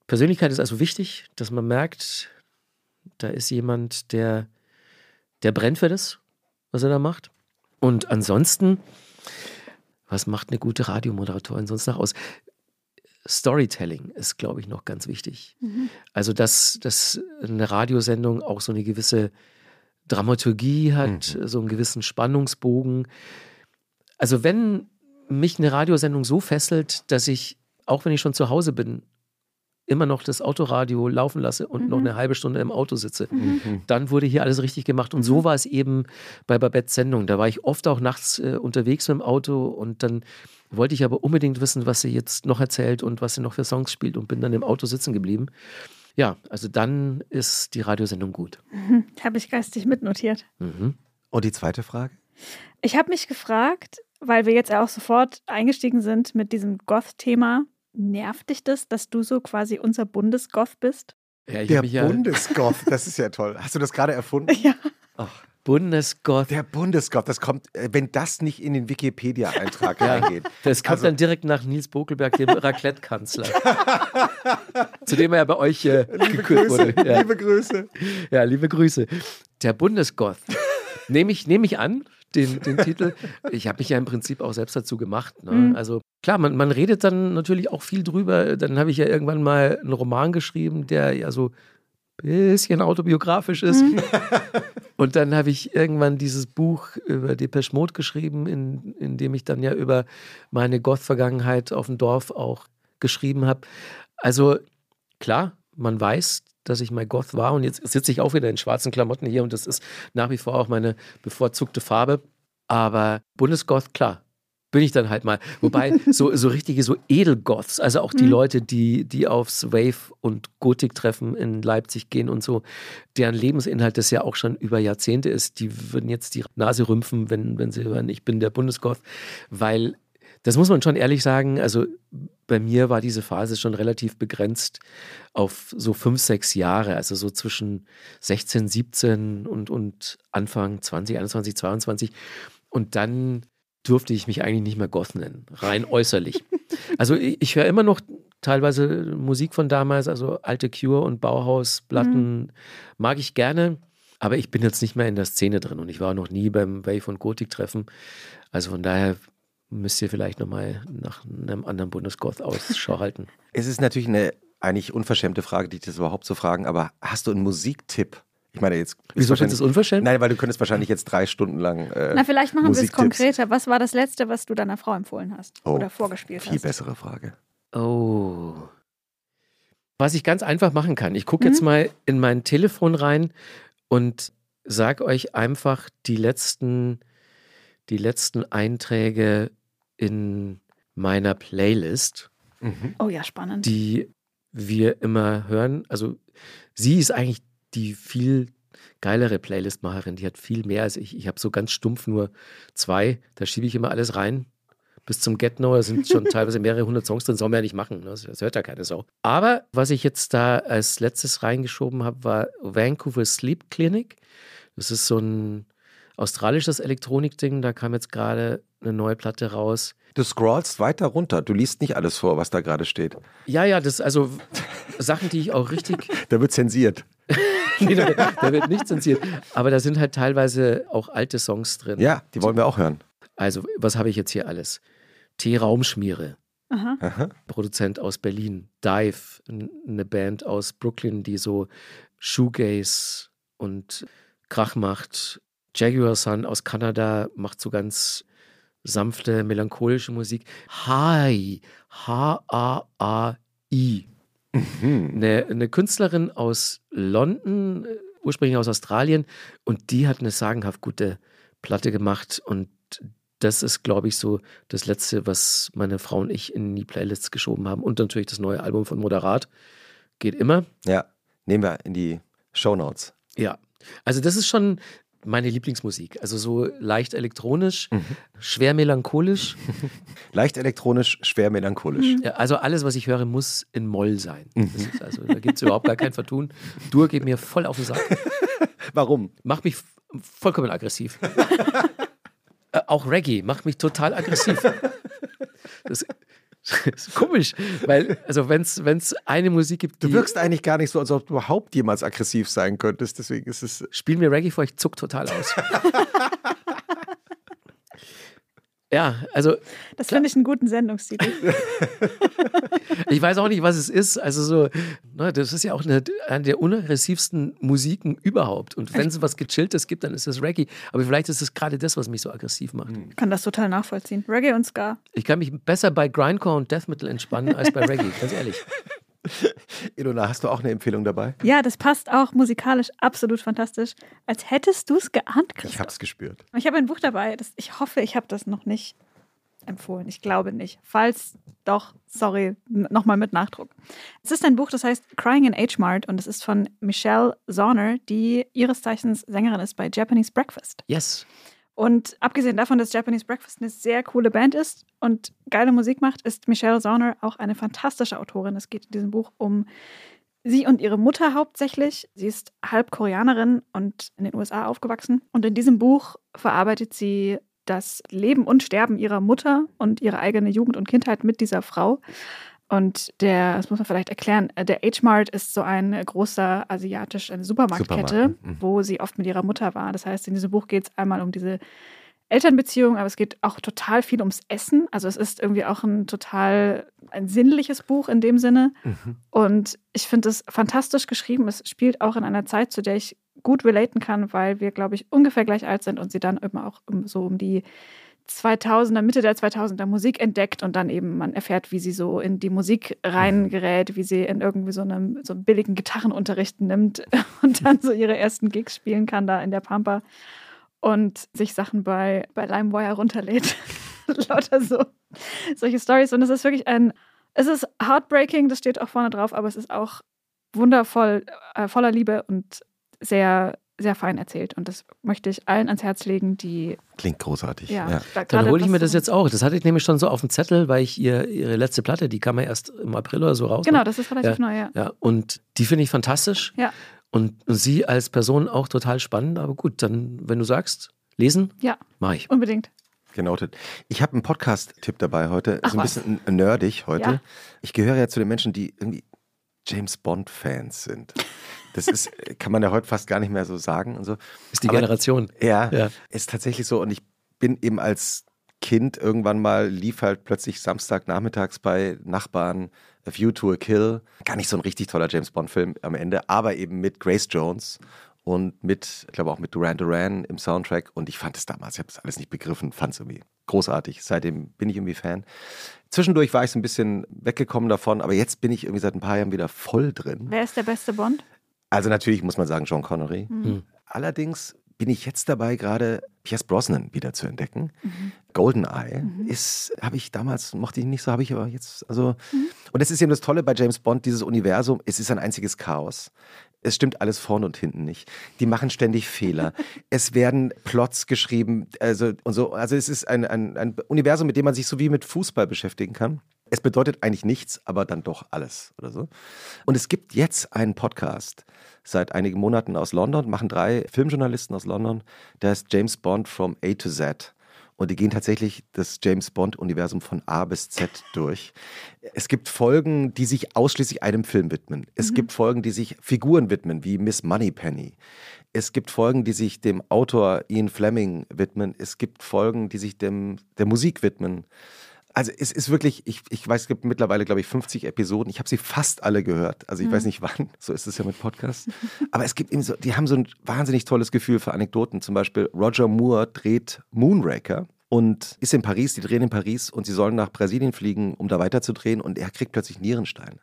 Persönlichkeit ist also wichtig, dass man merkt, da ist jemand, der, der brennt für das, was er da macht. Und ansonsten, was macht eine gute Radiomoderatorin sonst noch aus? Storytelling ist, glaube ich, noch ganz wichtig. Also, dass, dass eine Radiosendung auch so eine gewisse Dramaturgie hat, so einen gewissen Spannungsbogen. Also, wenn mich eine Radiosendung so fesselt, dass ich, auch wenn ich schon zu Hause bin, immer noch das Autoradio laufen lasse und noch eine halbe Stunde im Auto sitze, dann wurde hier alles richtig gemacht. Und so war es eben bei Babettes Sendung. Da war ich oft auch nachts äh, unterwegs mit dem Auto und dann wollte ich aber unbedingt wissen, was sie jetzt noch erzählt und was sie noch für Songs spielt und bin dann im Auto sitzen geblieben. Ja, also dann ist die Radiosendung gut. Habe ich geistig mitnotiert. Mhm. Und die zweite Frage? Ich habe mich gefragt, weil wir jetzt ja auch sofort eingestiegen sind mit diesem Goth-Thema. Nervt dich das, dass du so quasi unser Bundesgoth bist? Ja, ich Der ja Bundesgoth, das ist ja toll. Hast du das gerade erfunden? Ja. Ach, Bundesgott. der Bundesgoth, das kommt, äh, wenn das nicht in den Wikipedia-Eintrag Ja. reingeht. Das kommt Also- dann direkt nach Nils Bokelberg, dem Raclette-Kanzler. zu dem er ja bei euch äh, gekürt wurde. Ja. liebe Grüße. Ja, liebe Grüße. Der Bundesgoth. Nehme ich, nehm ich an, den, den Titel. Ich habe mich ja im Prinzip auch selbst dazu gemacht. Ne? Mhm. Also klar, man, man redet dann natürlich auch viel drüber. Dann habe ich ja irgendwann mal einen Roman geschrieben, der ja so ein bisschen autobiografisch ist. Und dann habe ich irgendwann dieses Buch über Depeche Mode geschrieben, in, in dem ich dann ja über meine Goth-Vergangenheit auf dem Dorf auch geschrieben habe. Also klar, man weiß, dass ich mal Goth war und jetzt sitze ich auch wieder in schwarzen Klamotten hier und das ist nach wie vor auch meine bevorzugte Farbe. Aber Bundesgoth, klar, bin ich dann halt mal. Wobei so, so richtige, so Edelgoths, also auch die mhm. Leute, die, die aufs Wave- und Gotik-Treffen in Leipzig gehen und so, deren Lebensinhalt das ja auch schon über Jahrzehnte ist, die würden jetzt die Nase rümpfen, wenn, wenn sie hören, ich bin der Bundesgoth, weil das muss man schon ehrlich sagen, also bei mir war diese Phase schon relativ begrenzt auf so fünf, sechs Jahre, also so zwischen 16, 17 und, und Anfang 20, 21, 22. Und dann durfte ich mich eigentlich nicht mehr Goth nennen, rein äußerlich. Also ich, ich höre immer noch teilweise Musik von damals, also alte Cure und Bauhaus-Platten mhm. mag ich gerne, aber ich bin jetzt nicht mehr in der Szene drin und ich war noch nie beim Wave- und Gotik-Treffen. Also von daher müsst ihr vielleicht nochmal nach einem anderen Bundesgoth Ausschau halten. Es ist natürlich eine eigentlich unverschämte Frage, dich das überhaupt zu fragen, aber hast du einen Musiktipp? Ich meine, jetzt. Wieso findest du es unverschämt? Nein, weil du könntest wahrscheinlich jetzt drei Stunden lang. Äh, Na, vielleicht machen wir es konkreter. Was war das Letzte, was du deiner Frau empfohlen hast oh, oder vorgespielt viel hast? Viel bessere Frage. Oh. Was ich ganz einfach machen kann. Ich gucke mhm. jetzt mal in mein Telefon rein und sage euch einfach die letzten, die letzten Einträge in meiner Playlist. Mhm. Oh ja, spannend. Die wir immer hören. Also sie ist eigentlich die viel geilere Playlist-Macherin. Die hat viel mehr als ich. Ich habe so ganz stumpf nur zwei. Da schiebe ich immer alles rein. Bis zum Get No, da sind schon teilweise mehrere hundert Songs drin, soll man ja nicht machen. Ne? Das hört ja keine Sau. Aber was ich jetzt da als letztes reingeschoben habe, war Vancouver Sleep Clinic. Das ist so ein australisches Elektronikding. Da kam jetzt gerade eine neue Platte raus. Du scrollst weiter runter. Du liest nicht alles vor, was da gerade steht. Ja, ja, das also Sachen, die ich auch richtig. da wird zensiert. nee, da, da, wird nicht zensiert. Aber da sind halt teilweise auch alte Songs drin. Ja, die wollen wir auch hören. Also, was habe ich jetzt hier alles? T-Raumschmiere. Aha. Produzent aus Berlin. Dive, eine Band aus Brooklyn, die so Shoegaze und Krach macht. Jaguar Sun aus Kanada macht so ganz sanfte, melancholische Musik. Hai, H-A-A-I. Mhm. Eine, eine Künstlerin aus London, ursprünglich aus Australien, und die hat eine sagenhaft gute Platte gemacht. Und das ist, glaube ich, so das Letzte, was meine Frau und ich in die Playlists geschoben haben. Und natürlich das neue Album von Moderat. Geht immer. Ja, nehmen wir in die Show Notes. Ja, also das ist schon meine Lieblingsmusik. Also so leicht elektronisch, mhm. schwer melancholisch. leicht elektronisch, schwer melancholisch. Ja, also alles, was ich höre, muss in Moll sein. Mhm. also da gibt es überhaupt gar kein Vertun. Dur geht mir voll auf den Sack. Warum? Macht mich vollkommen aggressiv. äh, auch Reggae macht mich total aggressiv. Das, komisch, weil, also wenn es eine Musik gibt. Du wirkst eigentlich gar nicht so, als ob du überhaupt jemals aggressiv sein könntest, deswegen ist es. Spiel mir Reggae vor, ich zuck total aus. ja, also. Das finde ich einen guten Sendungstitel. ich weiß auch nicht, was es ist. Also so, ne, das ist ja auch eine, eine der unaggressivsten Musiken überhaupt. Und wenn es was Gechilltes gibt, dann ist es Reggae. Aber vielleicht ist es gerade das, was mich so aggressiv macht. Ich kann das total nachvollziehen. Reggae und Ska. Ich kann mich besser bei Grindcore und Death Metal entspannen als bei Reggae, ganz ehrlich. Ilona, hast du auch eine Empfehlung dabei? Ja, das passt auch musikalisch absolut fantastisch. Als hättest du es geahnt, Christoph. Ich habe es gespürt. Ich habe ein Buch dabei. Das, ich hoffe, ich habe das noch nicht empfohlen. Ich glaube nicht. Falls doch, sorry, nochmal mit Nachdruck. Es ist ein Buch, das heißt Crying in H-Mart und es ist von Michelle Zorner, die ihres Zeichens Sängerin ist bei Japanese Breakfast. Yes. Und abgesehen davon, dass Japanese Breakfast eine sehr coole Band ist und geile Musik macht, ist Michelle Zorner auch eine fantastische Autorin. Es geht in diesem Buch um sie und ihre Mutter hauptsächlich. Sie ist halb Koreanerin und in den USA aufgewachsen. Und in diesem Buch verarbeitet sie das Leben und Sterben ihrer Mutter und ihre eigene Jugend und Kindheit mit dieser Frau. Und der, das muss man vielleicht erklären, äh, der H-Mart ist so ein großer asiatische Supermarktkette, Supermarkt. mhm. wo sie oft mit ihrer Mutter war. Das heißt, in diesem Buch geht es einmal um diese Elternbeziehung, aber es geht auch total viel ums Essen. Also es ist irgendwie auch ein total ein sinnliches Buch in dem Sinne. Mhm. Und ich finde es fantastisch geschrieben. Es spielt auch in einer Zeit, zu der ich gut relaten kann, weil wir, glaube ich, ungefähr gleich alt sind und sie dann immer auch so um die 2000er, Mitte der 2000er Musik entdeckt und dann eben man erfährt, wie sie so in die Musik reingerät, wie sie in irgendwie so einem so billigen Gitarrenunterricht nimmt und dann so ihre ersten Gigs spielen kann da in der Pampa und sich Sachen bei, bei LimeWire runterlädt. Lauter so solche Stories und es ist wirklich ein es ist heartbreaking, das steht auch vorne drauf, aber es ist auch wundervoll, äh, voller Liebe und sehr sehr fein erzählt. Und das möchte ich allen ans Herz legen, die. Klingt großartig. Ja, ja. Da, Dann hole ich mir das jetzt auch. Das hatte ich nämlich schon so auf dem Zettel, weil ich ihr, ihre letzte Platte, die kam ja erst im April oder so raus. Genau, ne? das ist relativ ja, neu, ja. Ja, und die finde ich fantastisch. Ja. Und, und sie als Person auch total spannend. Aber gut, dann, wenn du sagst, lesen, Ja, mache ich. unbedingt. Genotet. Ich habe einen Podcast-Tipp dabei heute. Ach so ein was. bisschen nerdig heute. Ja. Ich gehöre ja zu den Menschen, die irgendwie James Bond-Fans sind. Das ist, kann man ja heute fast gar nicht mehr so sagen und so. Ist die Aber- Generation. Ja, Ja. ist tatsächlich so. Und ich bin eben als Kind irgendwann mal, lief halt plötzlich Samstagnachmittags bei Nachbarn A View to a Kill. Gar nicht so ein richtig toller James Bond-Film am Ende, aber eben mit Grace Jones und mit, ich glaube auch mit Duran Duran im Soundtrack. Und ich fand es damals, ich habe das alles nicht begriffen, fand es irgendwie großartig. Seitdem bin ich irgendwie Fan. Zwischendurch war ich so ein bisschen weggekommen davon, aber jetzt bin ich irgendwie seit ein paar Jahren wieder voll drin. Wer ist der beste Bond? Also natürlich muss man sagen, John Connery. Hm. Allerdings bin ich jetzt dabei, gerade Pierce Brosnan wieder zu entdecken. Goldeneye ist, habe ich damals, mochte ich nicht so, habe ich aber jetzt, also, und das ist eben das Tolle bei James Bond, dieses Universum, es ist ein einziges Chaos. Es stimmt alles vorne und hinten nicht. Die machen ständig Fehler. es werden Plots geschrieben, also und so. Also es ist ein, ein, ein Universum, mit dem man sich so wie mit Fußball beschäftigen kann. Es bedeutet eigentlich nichts, aber dann doch alles oder so. Und es gibt jetzt einen Podcast seit einigen Monaten aus London, machen drei Filmjournalisten aus London, der heißt James Bond from A to Z. Und die gehen tatsächlich das James Bond-Universum von A bis Z durch. Es gibt Folgen, die sich ausschließlich einem Film widmen. Es gibt Folgen, die sich Figuren widmen, wie Miss Moneypenny. Es gibt Folgen, die sich dem Autor Ian Fleming widmen. Es gibt Folgen, die sich dem, der Musik widmen. Also es ist wirklich, ich, ich weiß, es gibt mittlerweile, glaube ich, 50 Episoden. Ich habe sie fast alle gehört. Also ich weiß nicht wann, so ist es ja mit Podcasts. Aber es gibt eben so, die haben so ein wahnsinnig tolles Gefühl für Anekdoten. Zum Beispiel Roger Moore dreht Moonraker und ist in Paris, die drehen in Paris und sie sollen nach Brasilien fliegen, um da weiterzudrehen und er kriegt plötzlich Nierensteine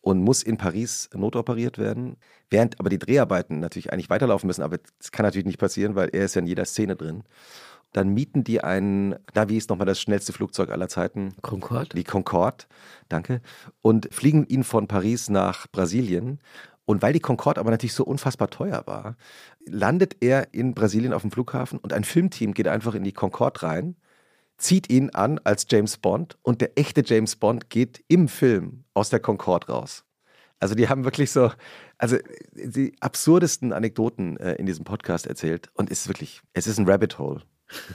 und muss in Paris notoperiert werden, während aber die Dreharbeiten natürlich eigentlich weiterlaufen müssen, aber das kann natürlich nicht passieren, weil er ist ja in jeder Szene drin. Dann mieten die einen, na wie ist nochmal das schnellste Flugzeug aller Zeiten? Concorde. Die Concorde, danke, und fliegen ihn von Paris nach Brasilien. Und weil die Concorde aber natürlich so unfassbar teuer war, landet er in Brasilien auf dem Flughafen und ein Filmteam geht einfach in die Concorde rein, zieht ihn an als James Bond und der echte James Bond geht im Film aus der Concorde raus. Also die haben wirklich so, also die absurdesten Anekdoten äh, in diesem Podcast erzählt und es ist wirklich, es ist ein Rabbit Hole.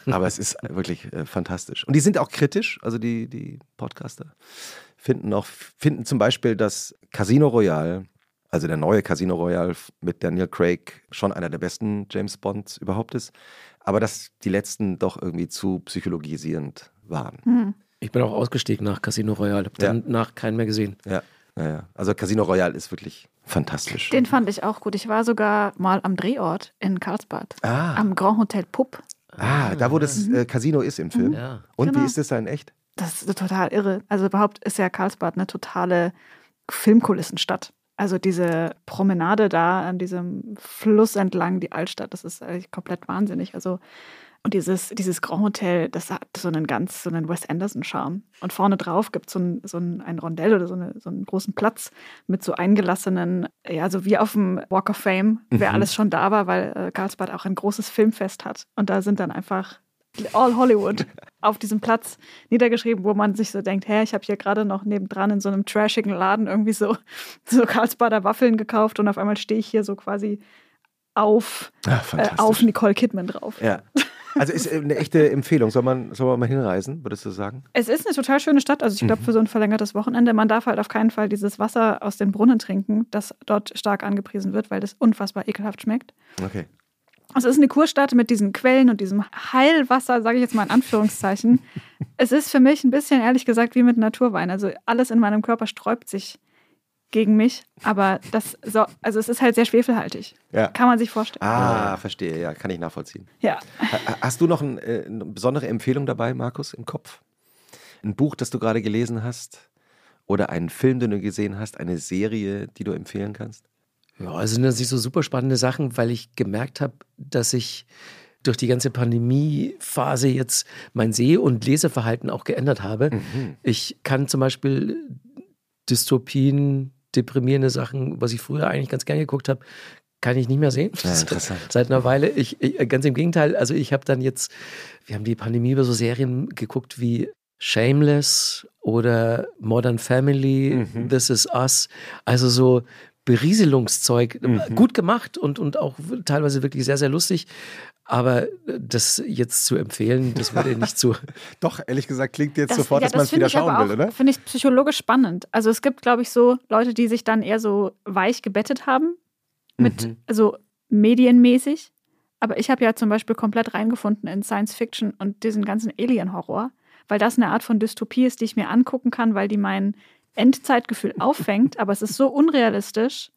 Aber es ist wirklich äh, fantastisch. Und die sind auch kritisch, also die, die Podcaster finden auch, finden zum Beispiel, dass Casino Royale, also der neue Casino Royale mit Daniel Craig, schon einer der besten James Bonds überhaupt ist. Aber dass die letzten doch irgendwie zu psychologisierend waren. Hm. Ich bin auch ausgestiegen nach Casino Royale. Hab Ja. danach keinen mehr gesehen. Ja, naja. Also Casino Royale ist wirklich fantastisch. Den fand ich auch gut. Ich war sogar mal am Drehort in Karlsbad. ah, Am Grand Hotel Pupp. Ah, da wo das äh, Casino ist im Film. Ja. Und Genau. wie ist das da in echt? Das ist total irre. Also überhaupt ist ja Karlsbad eine totale Filmkulissenstadt. Also diese Promenade da an diesem Fluss entlang, die Altstadt, das ist eigentlich komplett wahnsinnig. Also und dieses, dieses Grand Hotel, das hat so einen ganz, so einen Wes Anderson-Charme. Und vorne drauf gibt so es ein, so ein, ein Rondell oder so, eine, so einen großen Platz mit so eingelassenen, ja, so wie auf dem Walk of Fame, wer Mhm. alles schon da war, weil äh, Karlsbad auch ein großes Filmfest hat. Und da sind dann einfach All Hollywood auf diesem Platz niedergeschrieben, wo man sich so denkt, hä, ich habe hier gerade noch nebendran in so einem trashigen Laden irgendwie so, so Karlsbader Waffeln gekauft und auf einmal stehe ich hier so quasi auf, Ah, äh, auf Nicole Kidman drauf. Ja. Also ist äh, eine echte Empfehlung. Soll man, soll man mal hinreisen, würdest du sagen? Es ist eine total schöne Stadt. Also ich glaube, Mhm. für so ein verlängertes Wochenende, man darf halt auf keinen Fall dieses Wasser aus den Brunnen trinken, das dort stark angepriesen wird, weil das unfassbar ekelhaft schmeckt. Okay. Also es ist eine Kurstadt mit diesen Quellen und diesem Heilwasser, sage ich jetzt mal in Anführungszeichen. es ist für mich ein bisschen, ehrlich gesagt, wie mit Naturwein. Also alles in meinem Körper sträubt sich gegen mich, aber das so, also es ist halt sehr schwefelhaltig. Ja. Kann man sich vorstellen. Ah, verstehe, ja, kann ich nachvollziehen. Ja. Ha- Hast du noch ein, äh, eine besondere Empfehlung dabei, Markus, im Kopf? Ein Buch, das du gerade gelesen hast? Oder einen Film, den du gesehen hast? Eine Serie, die du empfehlen kannst? Ja, also sind natürlich so super spannende Sachen, weil ich gemerkt habe, dass ich durch die ganze Pandemiephase jetzt mein Seh- und Leseverhalten auch geändert habe. Ich kann zum Beispiel Dystopien, deprimierende Sachen, was ich früher eigentlich ganz gern geguckt habe, kann ich nicht mehr sehen. Ja, interessant. Seit einer Weile. Ich, ich, ganz im Gegenteil, also ich habe dann jetzt, wir haben die Pandemie über so Serien geguckt wie Shameless oder Modern Family, Mhm. This Is Us. Also so Berieselungszeug, Mhm. gut gemacht und, und auch teilweise wirklich sehr, sehr lustig. Aber das jetzt zu empfehlen, das würde nicht so. Doch, ehrlich gesagt, klingt jetzt Das- sofort, ja, dass man es finde wieder schauen will, auch, oder? Finde ich psychologisch spannend. Also es gibt, glaube ich, so Leute, die sich dann eher so weich gebettet haben, mit, Mhm. also medienmäßig. Aber ich habe ja zum Beispiel komplett reingefunden in Science Fiction und diesen ganzen Alien-Horror, weil das eine Art von Dystopie ist, die ich mir angucken kann, weil die mein Endzeitgefühl auffängt. Aber es ist so unrealistisch.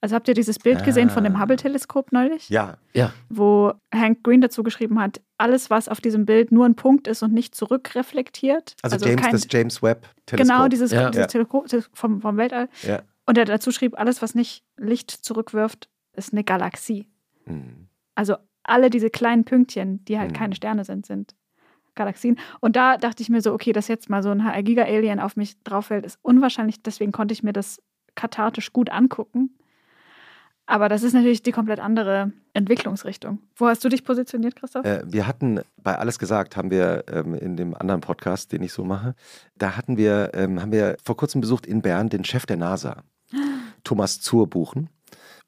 Also habt ihr dieses Bild gesehen von dem Ah. Hubble-Teleskop neulich? Ja, Ja, wo Hank Green dazu geschrieben hat, alles, was auf diesem Bild nur ein Punkt ist und nicht zurückreflektiert. also, James, kein, das James Webb-Teleskop. Genau, dieses, Ja. dieses Ja. Teleskop vom, vom Weltall. Ja. Und er dazu schrieb, alles, was nicht Licht zurückwirft, ist eine Galaxie. Mhm. Also alle diese kleinen Pünktchen, die halt Mhm. keine Sterne sind, sind Galaxien. Und da dachte ich mir so, okay, dass jetzt mal so ein HR-Giga-Alien auf mich drauf fällt, ist unwahrscheinlich. Deswegen konnte ich mir das kathartisch gut angucken. Aber das ist natürlich die komplett andere Entwicklungsrichtung. Wo hast du dich positioniert, Christoph? Äh, wir hatten bei Alles gesagt, haben wir ähm, in dem anderen Podcast, den ich so mache, da hatten wir, ähm, haben wir vor kurzem besucht in Bern den Chef der NASA, Thomas Zurbuchen.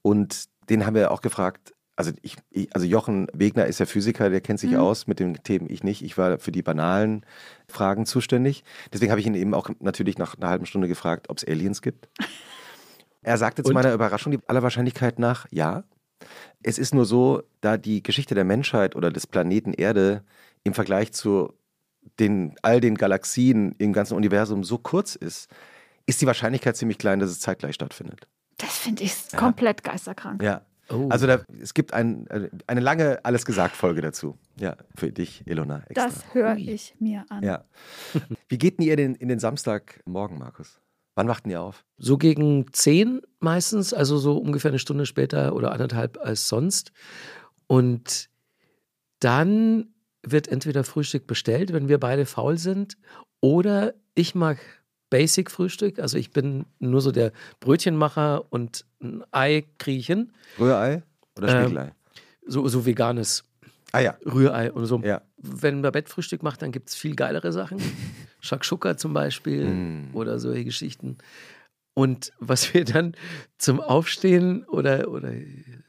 Und den haben wir auch gefragt, also, ich, ich, also Jochen Wegner ist ja Physiker, der kennt sich Mhm. aus mit den Themen, ich nicht. Ich war für die banalen Fragen zuständig. Deswegen habe ich ihn eben auch natürlich nach einer halben Stunde gefragt, ob es Aliens gibt. Er sagte zu meiner Überraschung die aller Wahrscheinlichkeit nach, ja. Es ist nur so, da die Geschichte der Menschheit oder des Planeten Erde im Vergleich zu den, all den Galaxien im ganzen Universum so kurz ist, ist die Wahrscheinlichkeit ziemlich klein, dass es zeitgleich stattfindet. Das finde ich Ja. komplett geisterkrank. Ja. Oh. Also da, es gibt ein, eine lange Alles gesagt Folge dazu. Ja, für dich, Ilona. Extra. Das höre ich mir an. Ja. Wie geht denn ihr denn in den Samstagmorgen, Markus? Wann wacht denn ihr auf? So gegen zehn meistens, also so ungefähr eine Stunde später oder anderthalb als sonst. Und dann wird entweder Frühstück bestellt, wenn wir beide faul sind, oder ich mag Basic-Frühstück. Also ich bin nur so der Brötchenmacher und ein Ei kriechen. Rührei oder Ähm, Spiegelei? So, so veganes ah ja. Rührei und so. Ja. Wenn man Bettfrühstück macht, dann gibt es viel geilere Sachen. Shakshuka zum Beispiel Mm. oder solche Geschichten. Und was wir dann zum Aufstehen oder, oder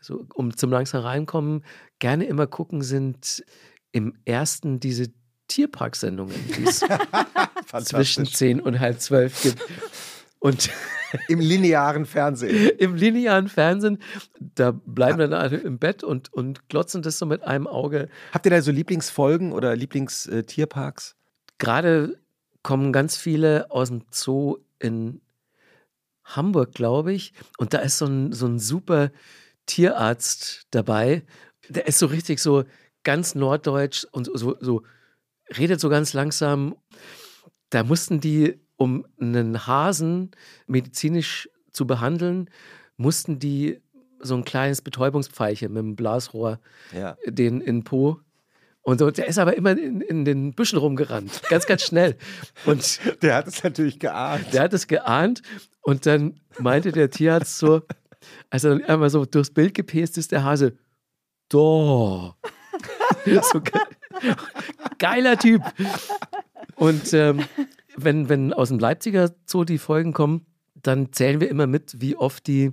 so, um zum langsam reinkommen, gerne immer gucken, sind im ersten diese Tierparksendungen, die es zwischen 10 und halb zwölf gibt. Und Im linearen Fernsehen. im linearen Fernsehen, da bleiben dann alle im Bett und, und glotzen das so mit einem Auge. Habt ihr da so Lieblingsfolgen oder Lieblingstierparks? Gerade kommen ganz viele aus dem Zoo in Hamburg, glaube ich. Und da ist so ein, so ein super Tierarzt dabei. Der ist so richtig so ganz norddeutsch und so, so redet so ganz langsam. Da mussten die, um einen Hasen medizinisch zu behandeln, mussten die so ein kleines Betäubungspfeilchen mit einem Blasrohr Ja. den in Po. Und so, der ist aber immer in, in den Büschen rumgerannt. Ganz, ganz schnell. Und Der hat es natürlich geahnt. der hat es geahnt. Und dann meinte der Tierarzt so, als er dann einmal so durchs Bild gepest ist, der Hase, da. so ge geiler Typ. Und ähm, wenn, wenn aus dem Leipziger Zoo die Folgen kommen, dann zählen wir immer mit, wie oft die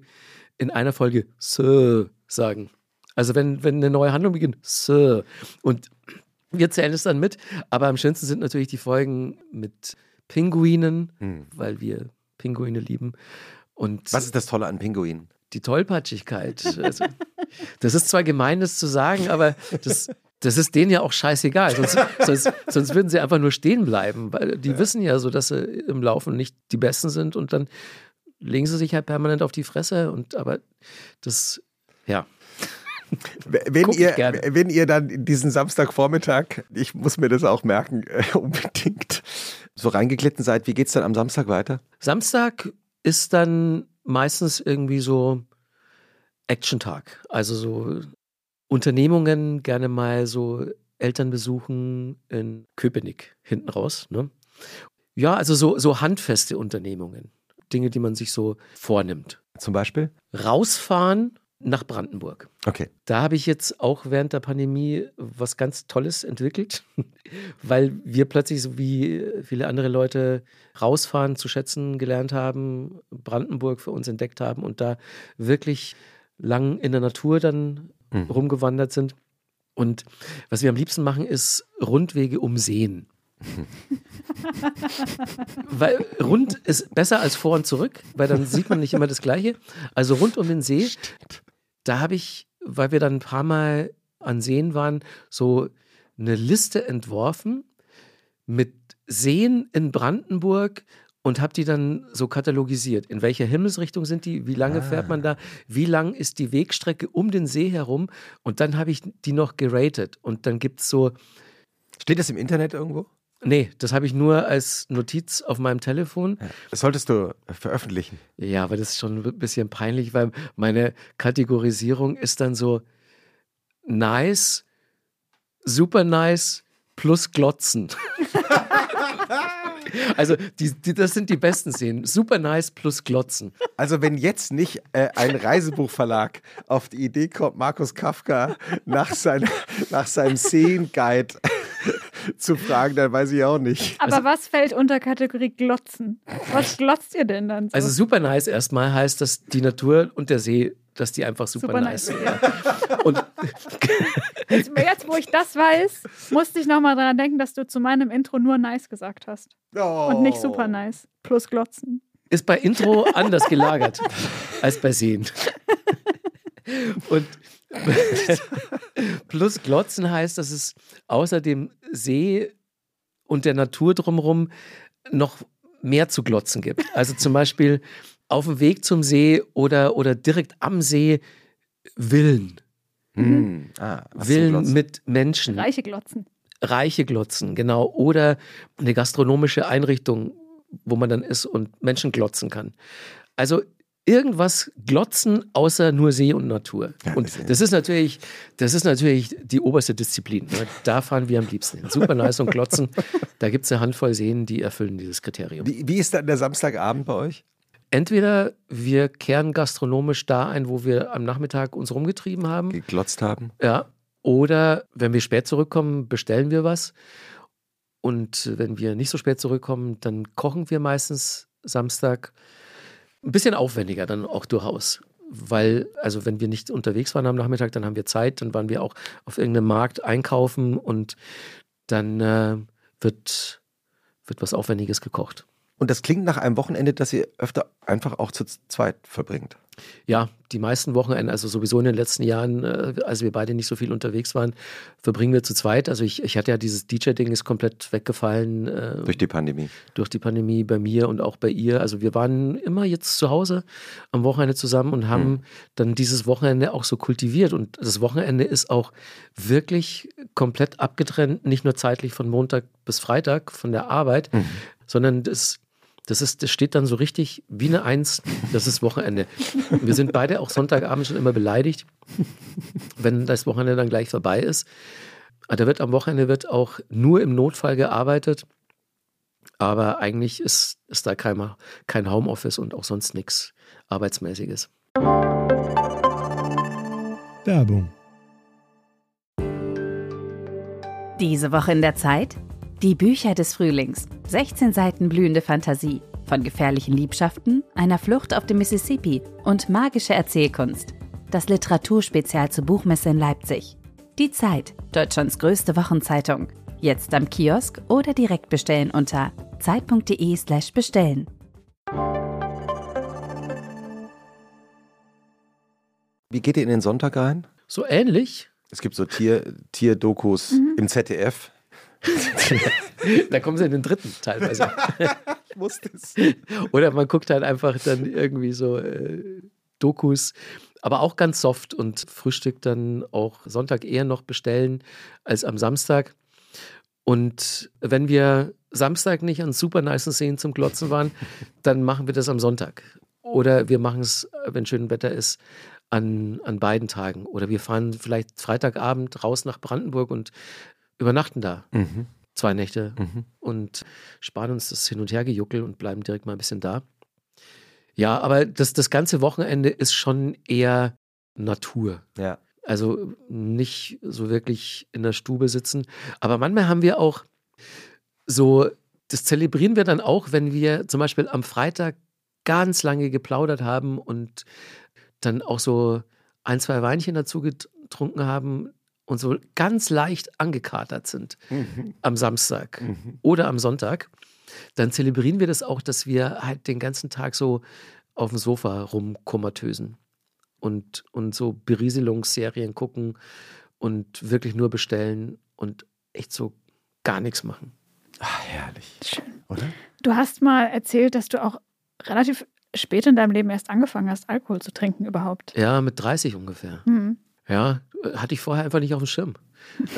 in einer Folge Sir sagen. Also wenn, wenn eine neue Handlung beginnt, Sir. Und wir zählen es dann mit. Aber am schönsten sind natürlich die Folgen mit Pinguinen, Hm. weil wir Pinguine lieben. Und Was ist das Tolle an Pinguinen? die Tollpatschigkeit. Also, das ist zwar gemein, das zu sagen, aber das, das ist denen ja auch scheißegal. Sonst, sonst, sonst würden sie einfach nur stehen bleiben, weil die wissen ja so, dass sie im Laufen nicht die Besten sind und dann legen sie sich halt permanent auf die Fresse und aber das, ja. Wenn ihr, wenn ihr dann diesen Samstagvormittag, ich muss mir das auch merken, äh, unbedingt so reingeglitten seid, wie geht es dann am Samstag weiter? Samstag ist dann meistens irgendwie so Action-Tag. Also so Unternehmungen, gerne mal so Eltern besuchen in Köpenick hinten raus. Ne? Ja, also so, so handfeste Unternehmungen. Dinge, die man sich so vornimmt. Zum Beispiel? Rausfahren nach Brandenburg. Okay. Da habe ich jetzt auch während der Pandemie was ganz Tolles entwickelt, weil wir plötzlich, so wie viele andere Leute, rausfahren zu schätzen gelernt haben, Brandenburg für uns entdeckt haben und da wirklich lang in der Natur dann mhm. rumgewandert sind. Und was wir am liebsten machen, ist Rundwege um Seen. weil rund ist besser als vor und zurück, weil dann sieht man nicht immer das Gleiche. Also rund um den See. Da habe ich, weil wir dann ein paar Mal an Seen waren, so eine Liste entworfen mit Seen in Brandenburg und habe die dann so katalogisiert. In welcher Himmelsrichtung sind die? Wie lange ah. fährt man da? Wie lang ist die Wegstrecke um den See herum? Und dann habe ich die noch geratet. Und dann gibt es so. Steht das im Internet irgendwo? Nee, das habe ich nur als Notiz auf meinem Telefon. Ja, das solltest du veröffentlichen. Ja, aber das ist schon ein bisschen peinlich, weil meine Kategorisierung ist dann so nice, super nice plus Glotzen. Also, die, die, das sind die besten Szenen. Super nice plus Glotzen. Also, wenn jetzt nicht äh, ein Reisebuchverlag auf die Idee kommt, Markus Kafka nach, sein, nach seinem Szenenguide zu fragen, dann weiß ich auch nicht. Aber also, was fällt unter Kategorie Glotzen? Was glotzt ihr denn dann? So? Also, super nice erstmal heißt, dass die Natur und der See dass die einfach super, super nice sind. Ja. Und jetzt, jetzt, wo ich das weiß, musste ich nochmal daran denken, dass du zu meinem Intro nur nice gesagt hast. Oh. Und nicht super nice. Plus Glotzen. Ist bei Intro anders gelagert als bei Sehen. Und plus Glotzen heißt, dass es außer dem See und der Natur drumherum noch mehr zu glotzen gibt. Also zum Beispiel auf dem Weg zum See oder, oder direkt am See Villen. Mhm. Ah, Villen mit Menschen. Reiche Glotzen. Reiche Glotzen, genau. Oder eine gastronomische Einrichtung, wo man dann ist und Menschen glotzen kann. Also irgendwas glotzen außer nur See und Natur. Ja, und das ist natürlich, das ist natürlich die oberste Disziplin. Ne? Da fahren wir am liebsten hin. Super nice und glotzen. Da gibt es eine Handvoll Seen, die erfüllen dieses Kriterium. Wie, wie ist dann der Samstagabend bei euch? Entweder wir kehren gastronomisch da ein, wo wir am Nachmittag uns rumgetrieben haben. Geglotzt haben. Ja. Oder wenn wir spät zurückkommen, bestellen wir was. Und wenn wir nicht so spät zurückkommen, dann kochen wir meistens Samstag. Ein bisschen aufwendiger dann auch durchaus. Weil, also wenn wir nicht unterwegs waren am Nachmittag, dann haben wir Zeit, dann waren wir auch auf irgendeinem Markt einkaufen und dann äh, wird, wird was Aufwendiges gekocht. Und das klingt nach einem Wochenende, das ihr öfter einfach auch zu zweit verbringt. Ja, die meisten Wochenenden, also sowieso in den letzten Jahren, äh, als wir beide nicht so viel unterwegs waren, verbringen wir zu zweit. Also ich, ich hatte ja dieses DJ-Ding ist komplett weggefallen. Äh, durch die Pandemie. Durch die Pandemie bei mir und auch bei ihr. Also wir waren immer jetzt zu Hause am Wochenende zusammen und haben mhm. dann dieses Wochenende auch so kultiviert. Und das Wochenende ist auch wirklich komplett abgetrennt, nicht nur zeitlich von Montag bis Freitag von der Arbeit, mhm. sondern das das, ist, das steht dann so richtig wie eine Eins. Das ist Wochenende. Wir sind beide auch Sonntagabend schon immer beleidigt, wenn das Wochenende dann gleich vorbei ist. Da wird am Wochenende wird auch nur im Notfall gearbeitet. Aber eigentlich ist, ist da kein, kein Homeoffice und auch sonst nichts Arbeitsmäßiges. Werbung. Diese Woche in der Zeit? Die Bücher des Frühlings. 16 Seiten blühende Fantasie. Von gefährlichen Liebschaften, einer Flucht auf dem Mississippi und magische Erzählkunst. Das Literaturspezial zur Buchmesse in Leipzig. Die Zeit, Deutschlands größte Wochenzeitung. Jetzt am Kiosk oder direkt bestellen unter zeit.de/slash bestellen. Wie geht ihr in den Sonntag rein? So ähnlich. Es gibt so Tier, Tierdokus mhm. im ZDF da kommen sie in den dritten teilweise. ich wusste es. Oder man guckt halt einfach dann irgendwie so äh, Dokus, aber auch ganz soft und Frühstück dann auch Sonntag eher noch bestellen als am Samstag. Und wenn wir Samstag nicht an super nice Szenen zum Glotzen waren, dann machen wir das am Sonntag. Oder wir machen es, wenn schön Wetter ist, an, an beiden Tagen. Oder wir fahren vielleicht Freitagabend raus nach Brandenburg und übernachten da. Mhm. Zwei Nächte Mhm. und sparen uns das Hin- und Hergejuckel und bleiben direkt mal ein bisschen da. Ja, aber das, das ganze Wochenende ist schon eher Natur. Ja. Also nicht so wirklich in der Stube sitzen. Aber manchmal haben wir auch so, das zelebrieren wir dann auch, wenn wir zum Beispiel am Freitag ganz lange geplaudert haben und dann auch so ein, zwei Weinchen dazu getrunken haben und so ganz leicht angekatert sind Mhm. am Samstag Mhm. oder am Sonntag, dann zelebrieren wir das auch, dass wir halt den ganzen Tag so auf dem Sofa rumkomatösen und, und so Berieselungsserien gucken und wirklich nur bestellen und echt so gar nichts machen. Ah, herrlich. Schön. Oder? Du hast mal erzählt, dass du auch relativ spät in deinem Leben erst angefangen hast, Alkohol zu trinken überhaupt. Ja, mit 30 ungefähr. Hm. Ja, äh, hatte ich vorher einfach nicht auf dem Schirm.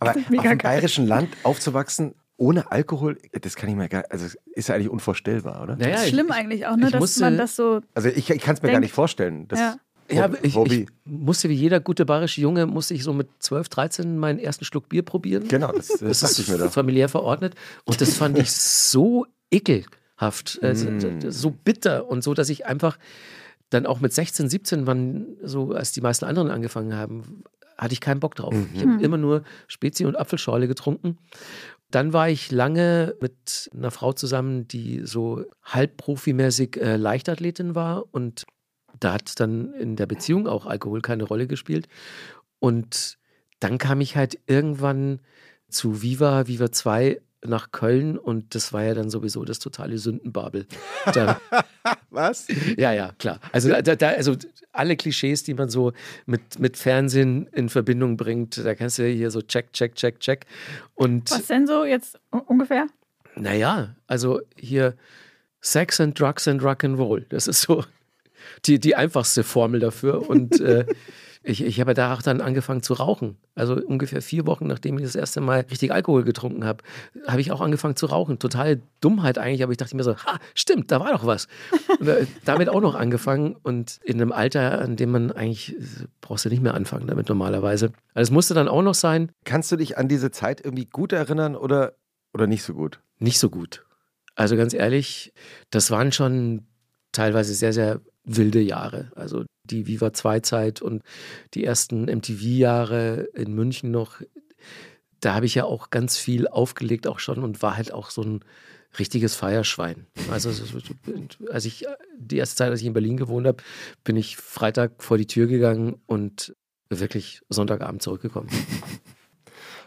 Aber ist mega auf dem bayerischen Land aufzuwachsen ohne Alkohol, das kann ich mir gar also ist ja eigentlich unvorstellbar, oder? Naja, Das ist ich- schlimm eigentlich auch, ne, ich dass musste- man das so. Also ich, ich kann es mir gar Denk- nicht vorstellen. Das, Ja. Ja, ich, ich musste wie jeder gute bayerische Junge, musste ich so mit 12, 13 meinen ersten Schluck Bier probieren. Genau, das, das, Das dachte ich mir ist doch. familiär verordnet. Und das fand ich so ekelhaft, äh, so- Mm. so bitter und so, dass ich einfach dann auch mit 16, 17, wann so als die meisten anderen angefangen haben, hatte ich keinen Bock drauf. Ich habe Mhm. immer nur Spezi und Apfelschorle getrunken. Dann war ich lange mit einer Frau zusammen, die so halbprofimäßig äh, Leichtathletin war und da hat dann in der Beziehung auch Alkohol keine Rolle gespielt. Und dann kam ich halt irgendwann zu Viva, Viva 2 nach Köln und das war ja dann sowieso das totale Sündenbabel. Da, Was? ja, ja, klar. Also, da, da, also alle Klischees, die man so mit, mit Fernsehen in Verbindung bringt, da kannst du hier so check, check, check, check. Und Was denn so jetzt ungefähr? naja, also hier Sex and Drugs and Rock and Roll. Das ist so die, die einfachste Formel dafür. Und äh, ich, ich habe da auch dann angefangen zu rauchen. Also ungefähr vier Wochen, nachdem ich das erste Mal richtig Alkohol getrunken habe, habe ich auch angefangen zu rauchen. Total Dummheit eigentlich, aber ich dachte mir so, ha, stimmt, da war doch was. Und, äh, damit auch noch angefangen und in einem Alter, an dem man eigentlich, äh, brauchst du nicht mehr anfangen damit normalerweise. Also es musste dann auch noch sein, Kannst du dich an diese Zeit irgendwie gut erinnern oder, oder nicht so gut? nicht so gut. Also ganz ehrlich, das waren schon teilweise sehr, sehr wilde Jahre. Also die Viva 2 Zeit und die ersten MTV-Jahre in München noch. Da habe ich ja auch ganz viel aufgelegt auch schon und war halt auch so ein richtiges Feierschwein. Also so- so- als ich die erste Zeit, als ich in Berlin gewohnt habe, bin ich Freitag vor die Tür gegangen und wirklich Sonntagabend zurückgekommen.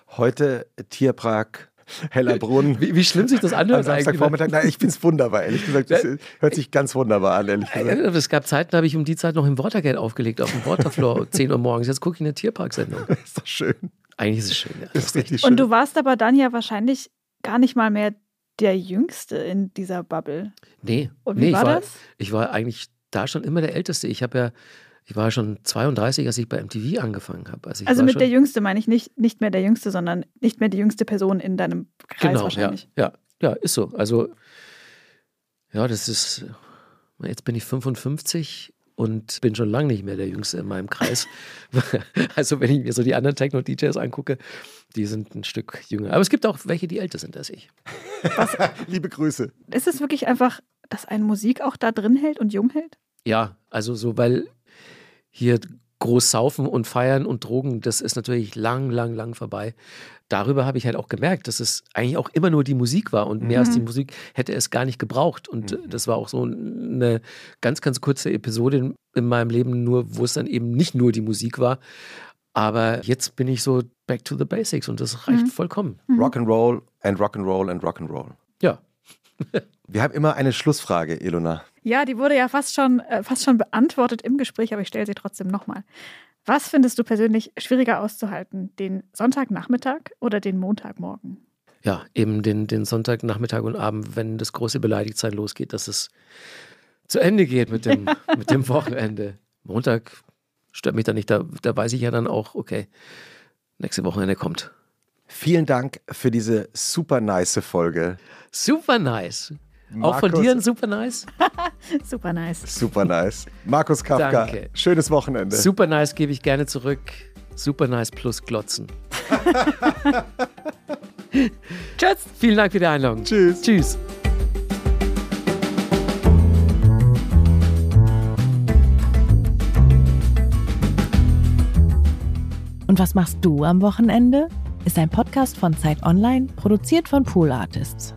Heute Tierpark, Hellerbrunn. Wie, wie schlimm sich das Am anhört eigentlich. Samstagvormittag, nein, ich finde es wunderbar, ehrlich gesagt. Das hört sich ganz wunderbar an, ehrlich gesagt. Äh, Es gab Zeiten, da habe ich um die Zeit noch im Watergate aufgelegt, auf dem Waterfloor, 10 Uhr morgens. Jetzt gucke ich eine Tierparksendung. Das ist doch schön. Eigentlich ist es schön, ja. Das ist richtig schön. Und du warst aber dann ja wahrscheinlich gar nicht mal mehr der Jüngste in dieser Bubble. Nee, Und wie nee ich, war war, das? ich war eigentlich da schon immer der Älteste. Ich habe ja, ich war schon 32, als ich bei MTV angefangen habe. Also, ich Also war mit schon, der Jüngste meine ich nicht, nicht mehr der Jüngste, sondern nicht mehr die jüngste Person in deinem Kreis Genau, ja, wahrscheinlich. ja, ja, ist so. Also, ja, das ist, jetzt bin ich 55 und bin schon lange nicht mehr der Jüngste in meinem Kreis. also, wenn ich mir so die anderen Techno-DJs angucke, die sind ein Stück jünger. Aber es gibt auch welche, die älter sind als ich. Liebe Grüße. Ist es wirklich einfach, dass ein Musik auch da drin hält und jung hält? Ja, also so, weil hier groß saufen und feiern und Drogen, das ist natürlich lang, lang, lang vorbei. Darüber habe ich halt auch gemerkt, dass es eigentlich auch immer nur die Musik war und mehr als die Musik hätte es gar nicht gebraucht. Und äh, das war auch so eine ganz, ganz kurze Episode in, in meinem Leben, nur wo es dann eben nicht nur die Musik war. Aber jetzt bin ich so back to the basics und das reicht vollkommen. Rock'n'Roll and Rock'n'Roll and Rock'n'Roll. Ja. Wir haben immer eine Schlussfrage, Ilona. Ja, die wurde ja fast schon, äh, fast schon beantwortet im Gespräch, aber ich stelle sie trotzdem nochmal. Was findest du persönlich schwieriger auszuhalten? Den Sonntagnachmittag oder den Montagmorgen? Ja, eben den, den Sonntagnachmittag und Abend, wenn das große Beleidigtsein losgeht, dass es zu Ende geht mit dem, mit dem Wochenende. Montag stört mich da nicht. Da, da weiß ich ja dann auch, okay, nächste Wochenende kommt. Vielen Dank für diese super nice Folge. Super nice. Auch von dir ein super nice? super nice. Super nice. Markus Kafka, Danke. schönes Wochenende. Super nice gebe ich gerne zurück. Super nice plus Glotzen. Tschüss. Vielen Dank für die Einladung. Tschüss. Tschüss. Und was machst du am Wochenende? Ist ein Podcast von Zeit Online, produziert von Pool Artists.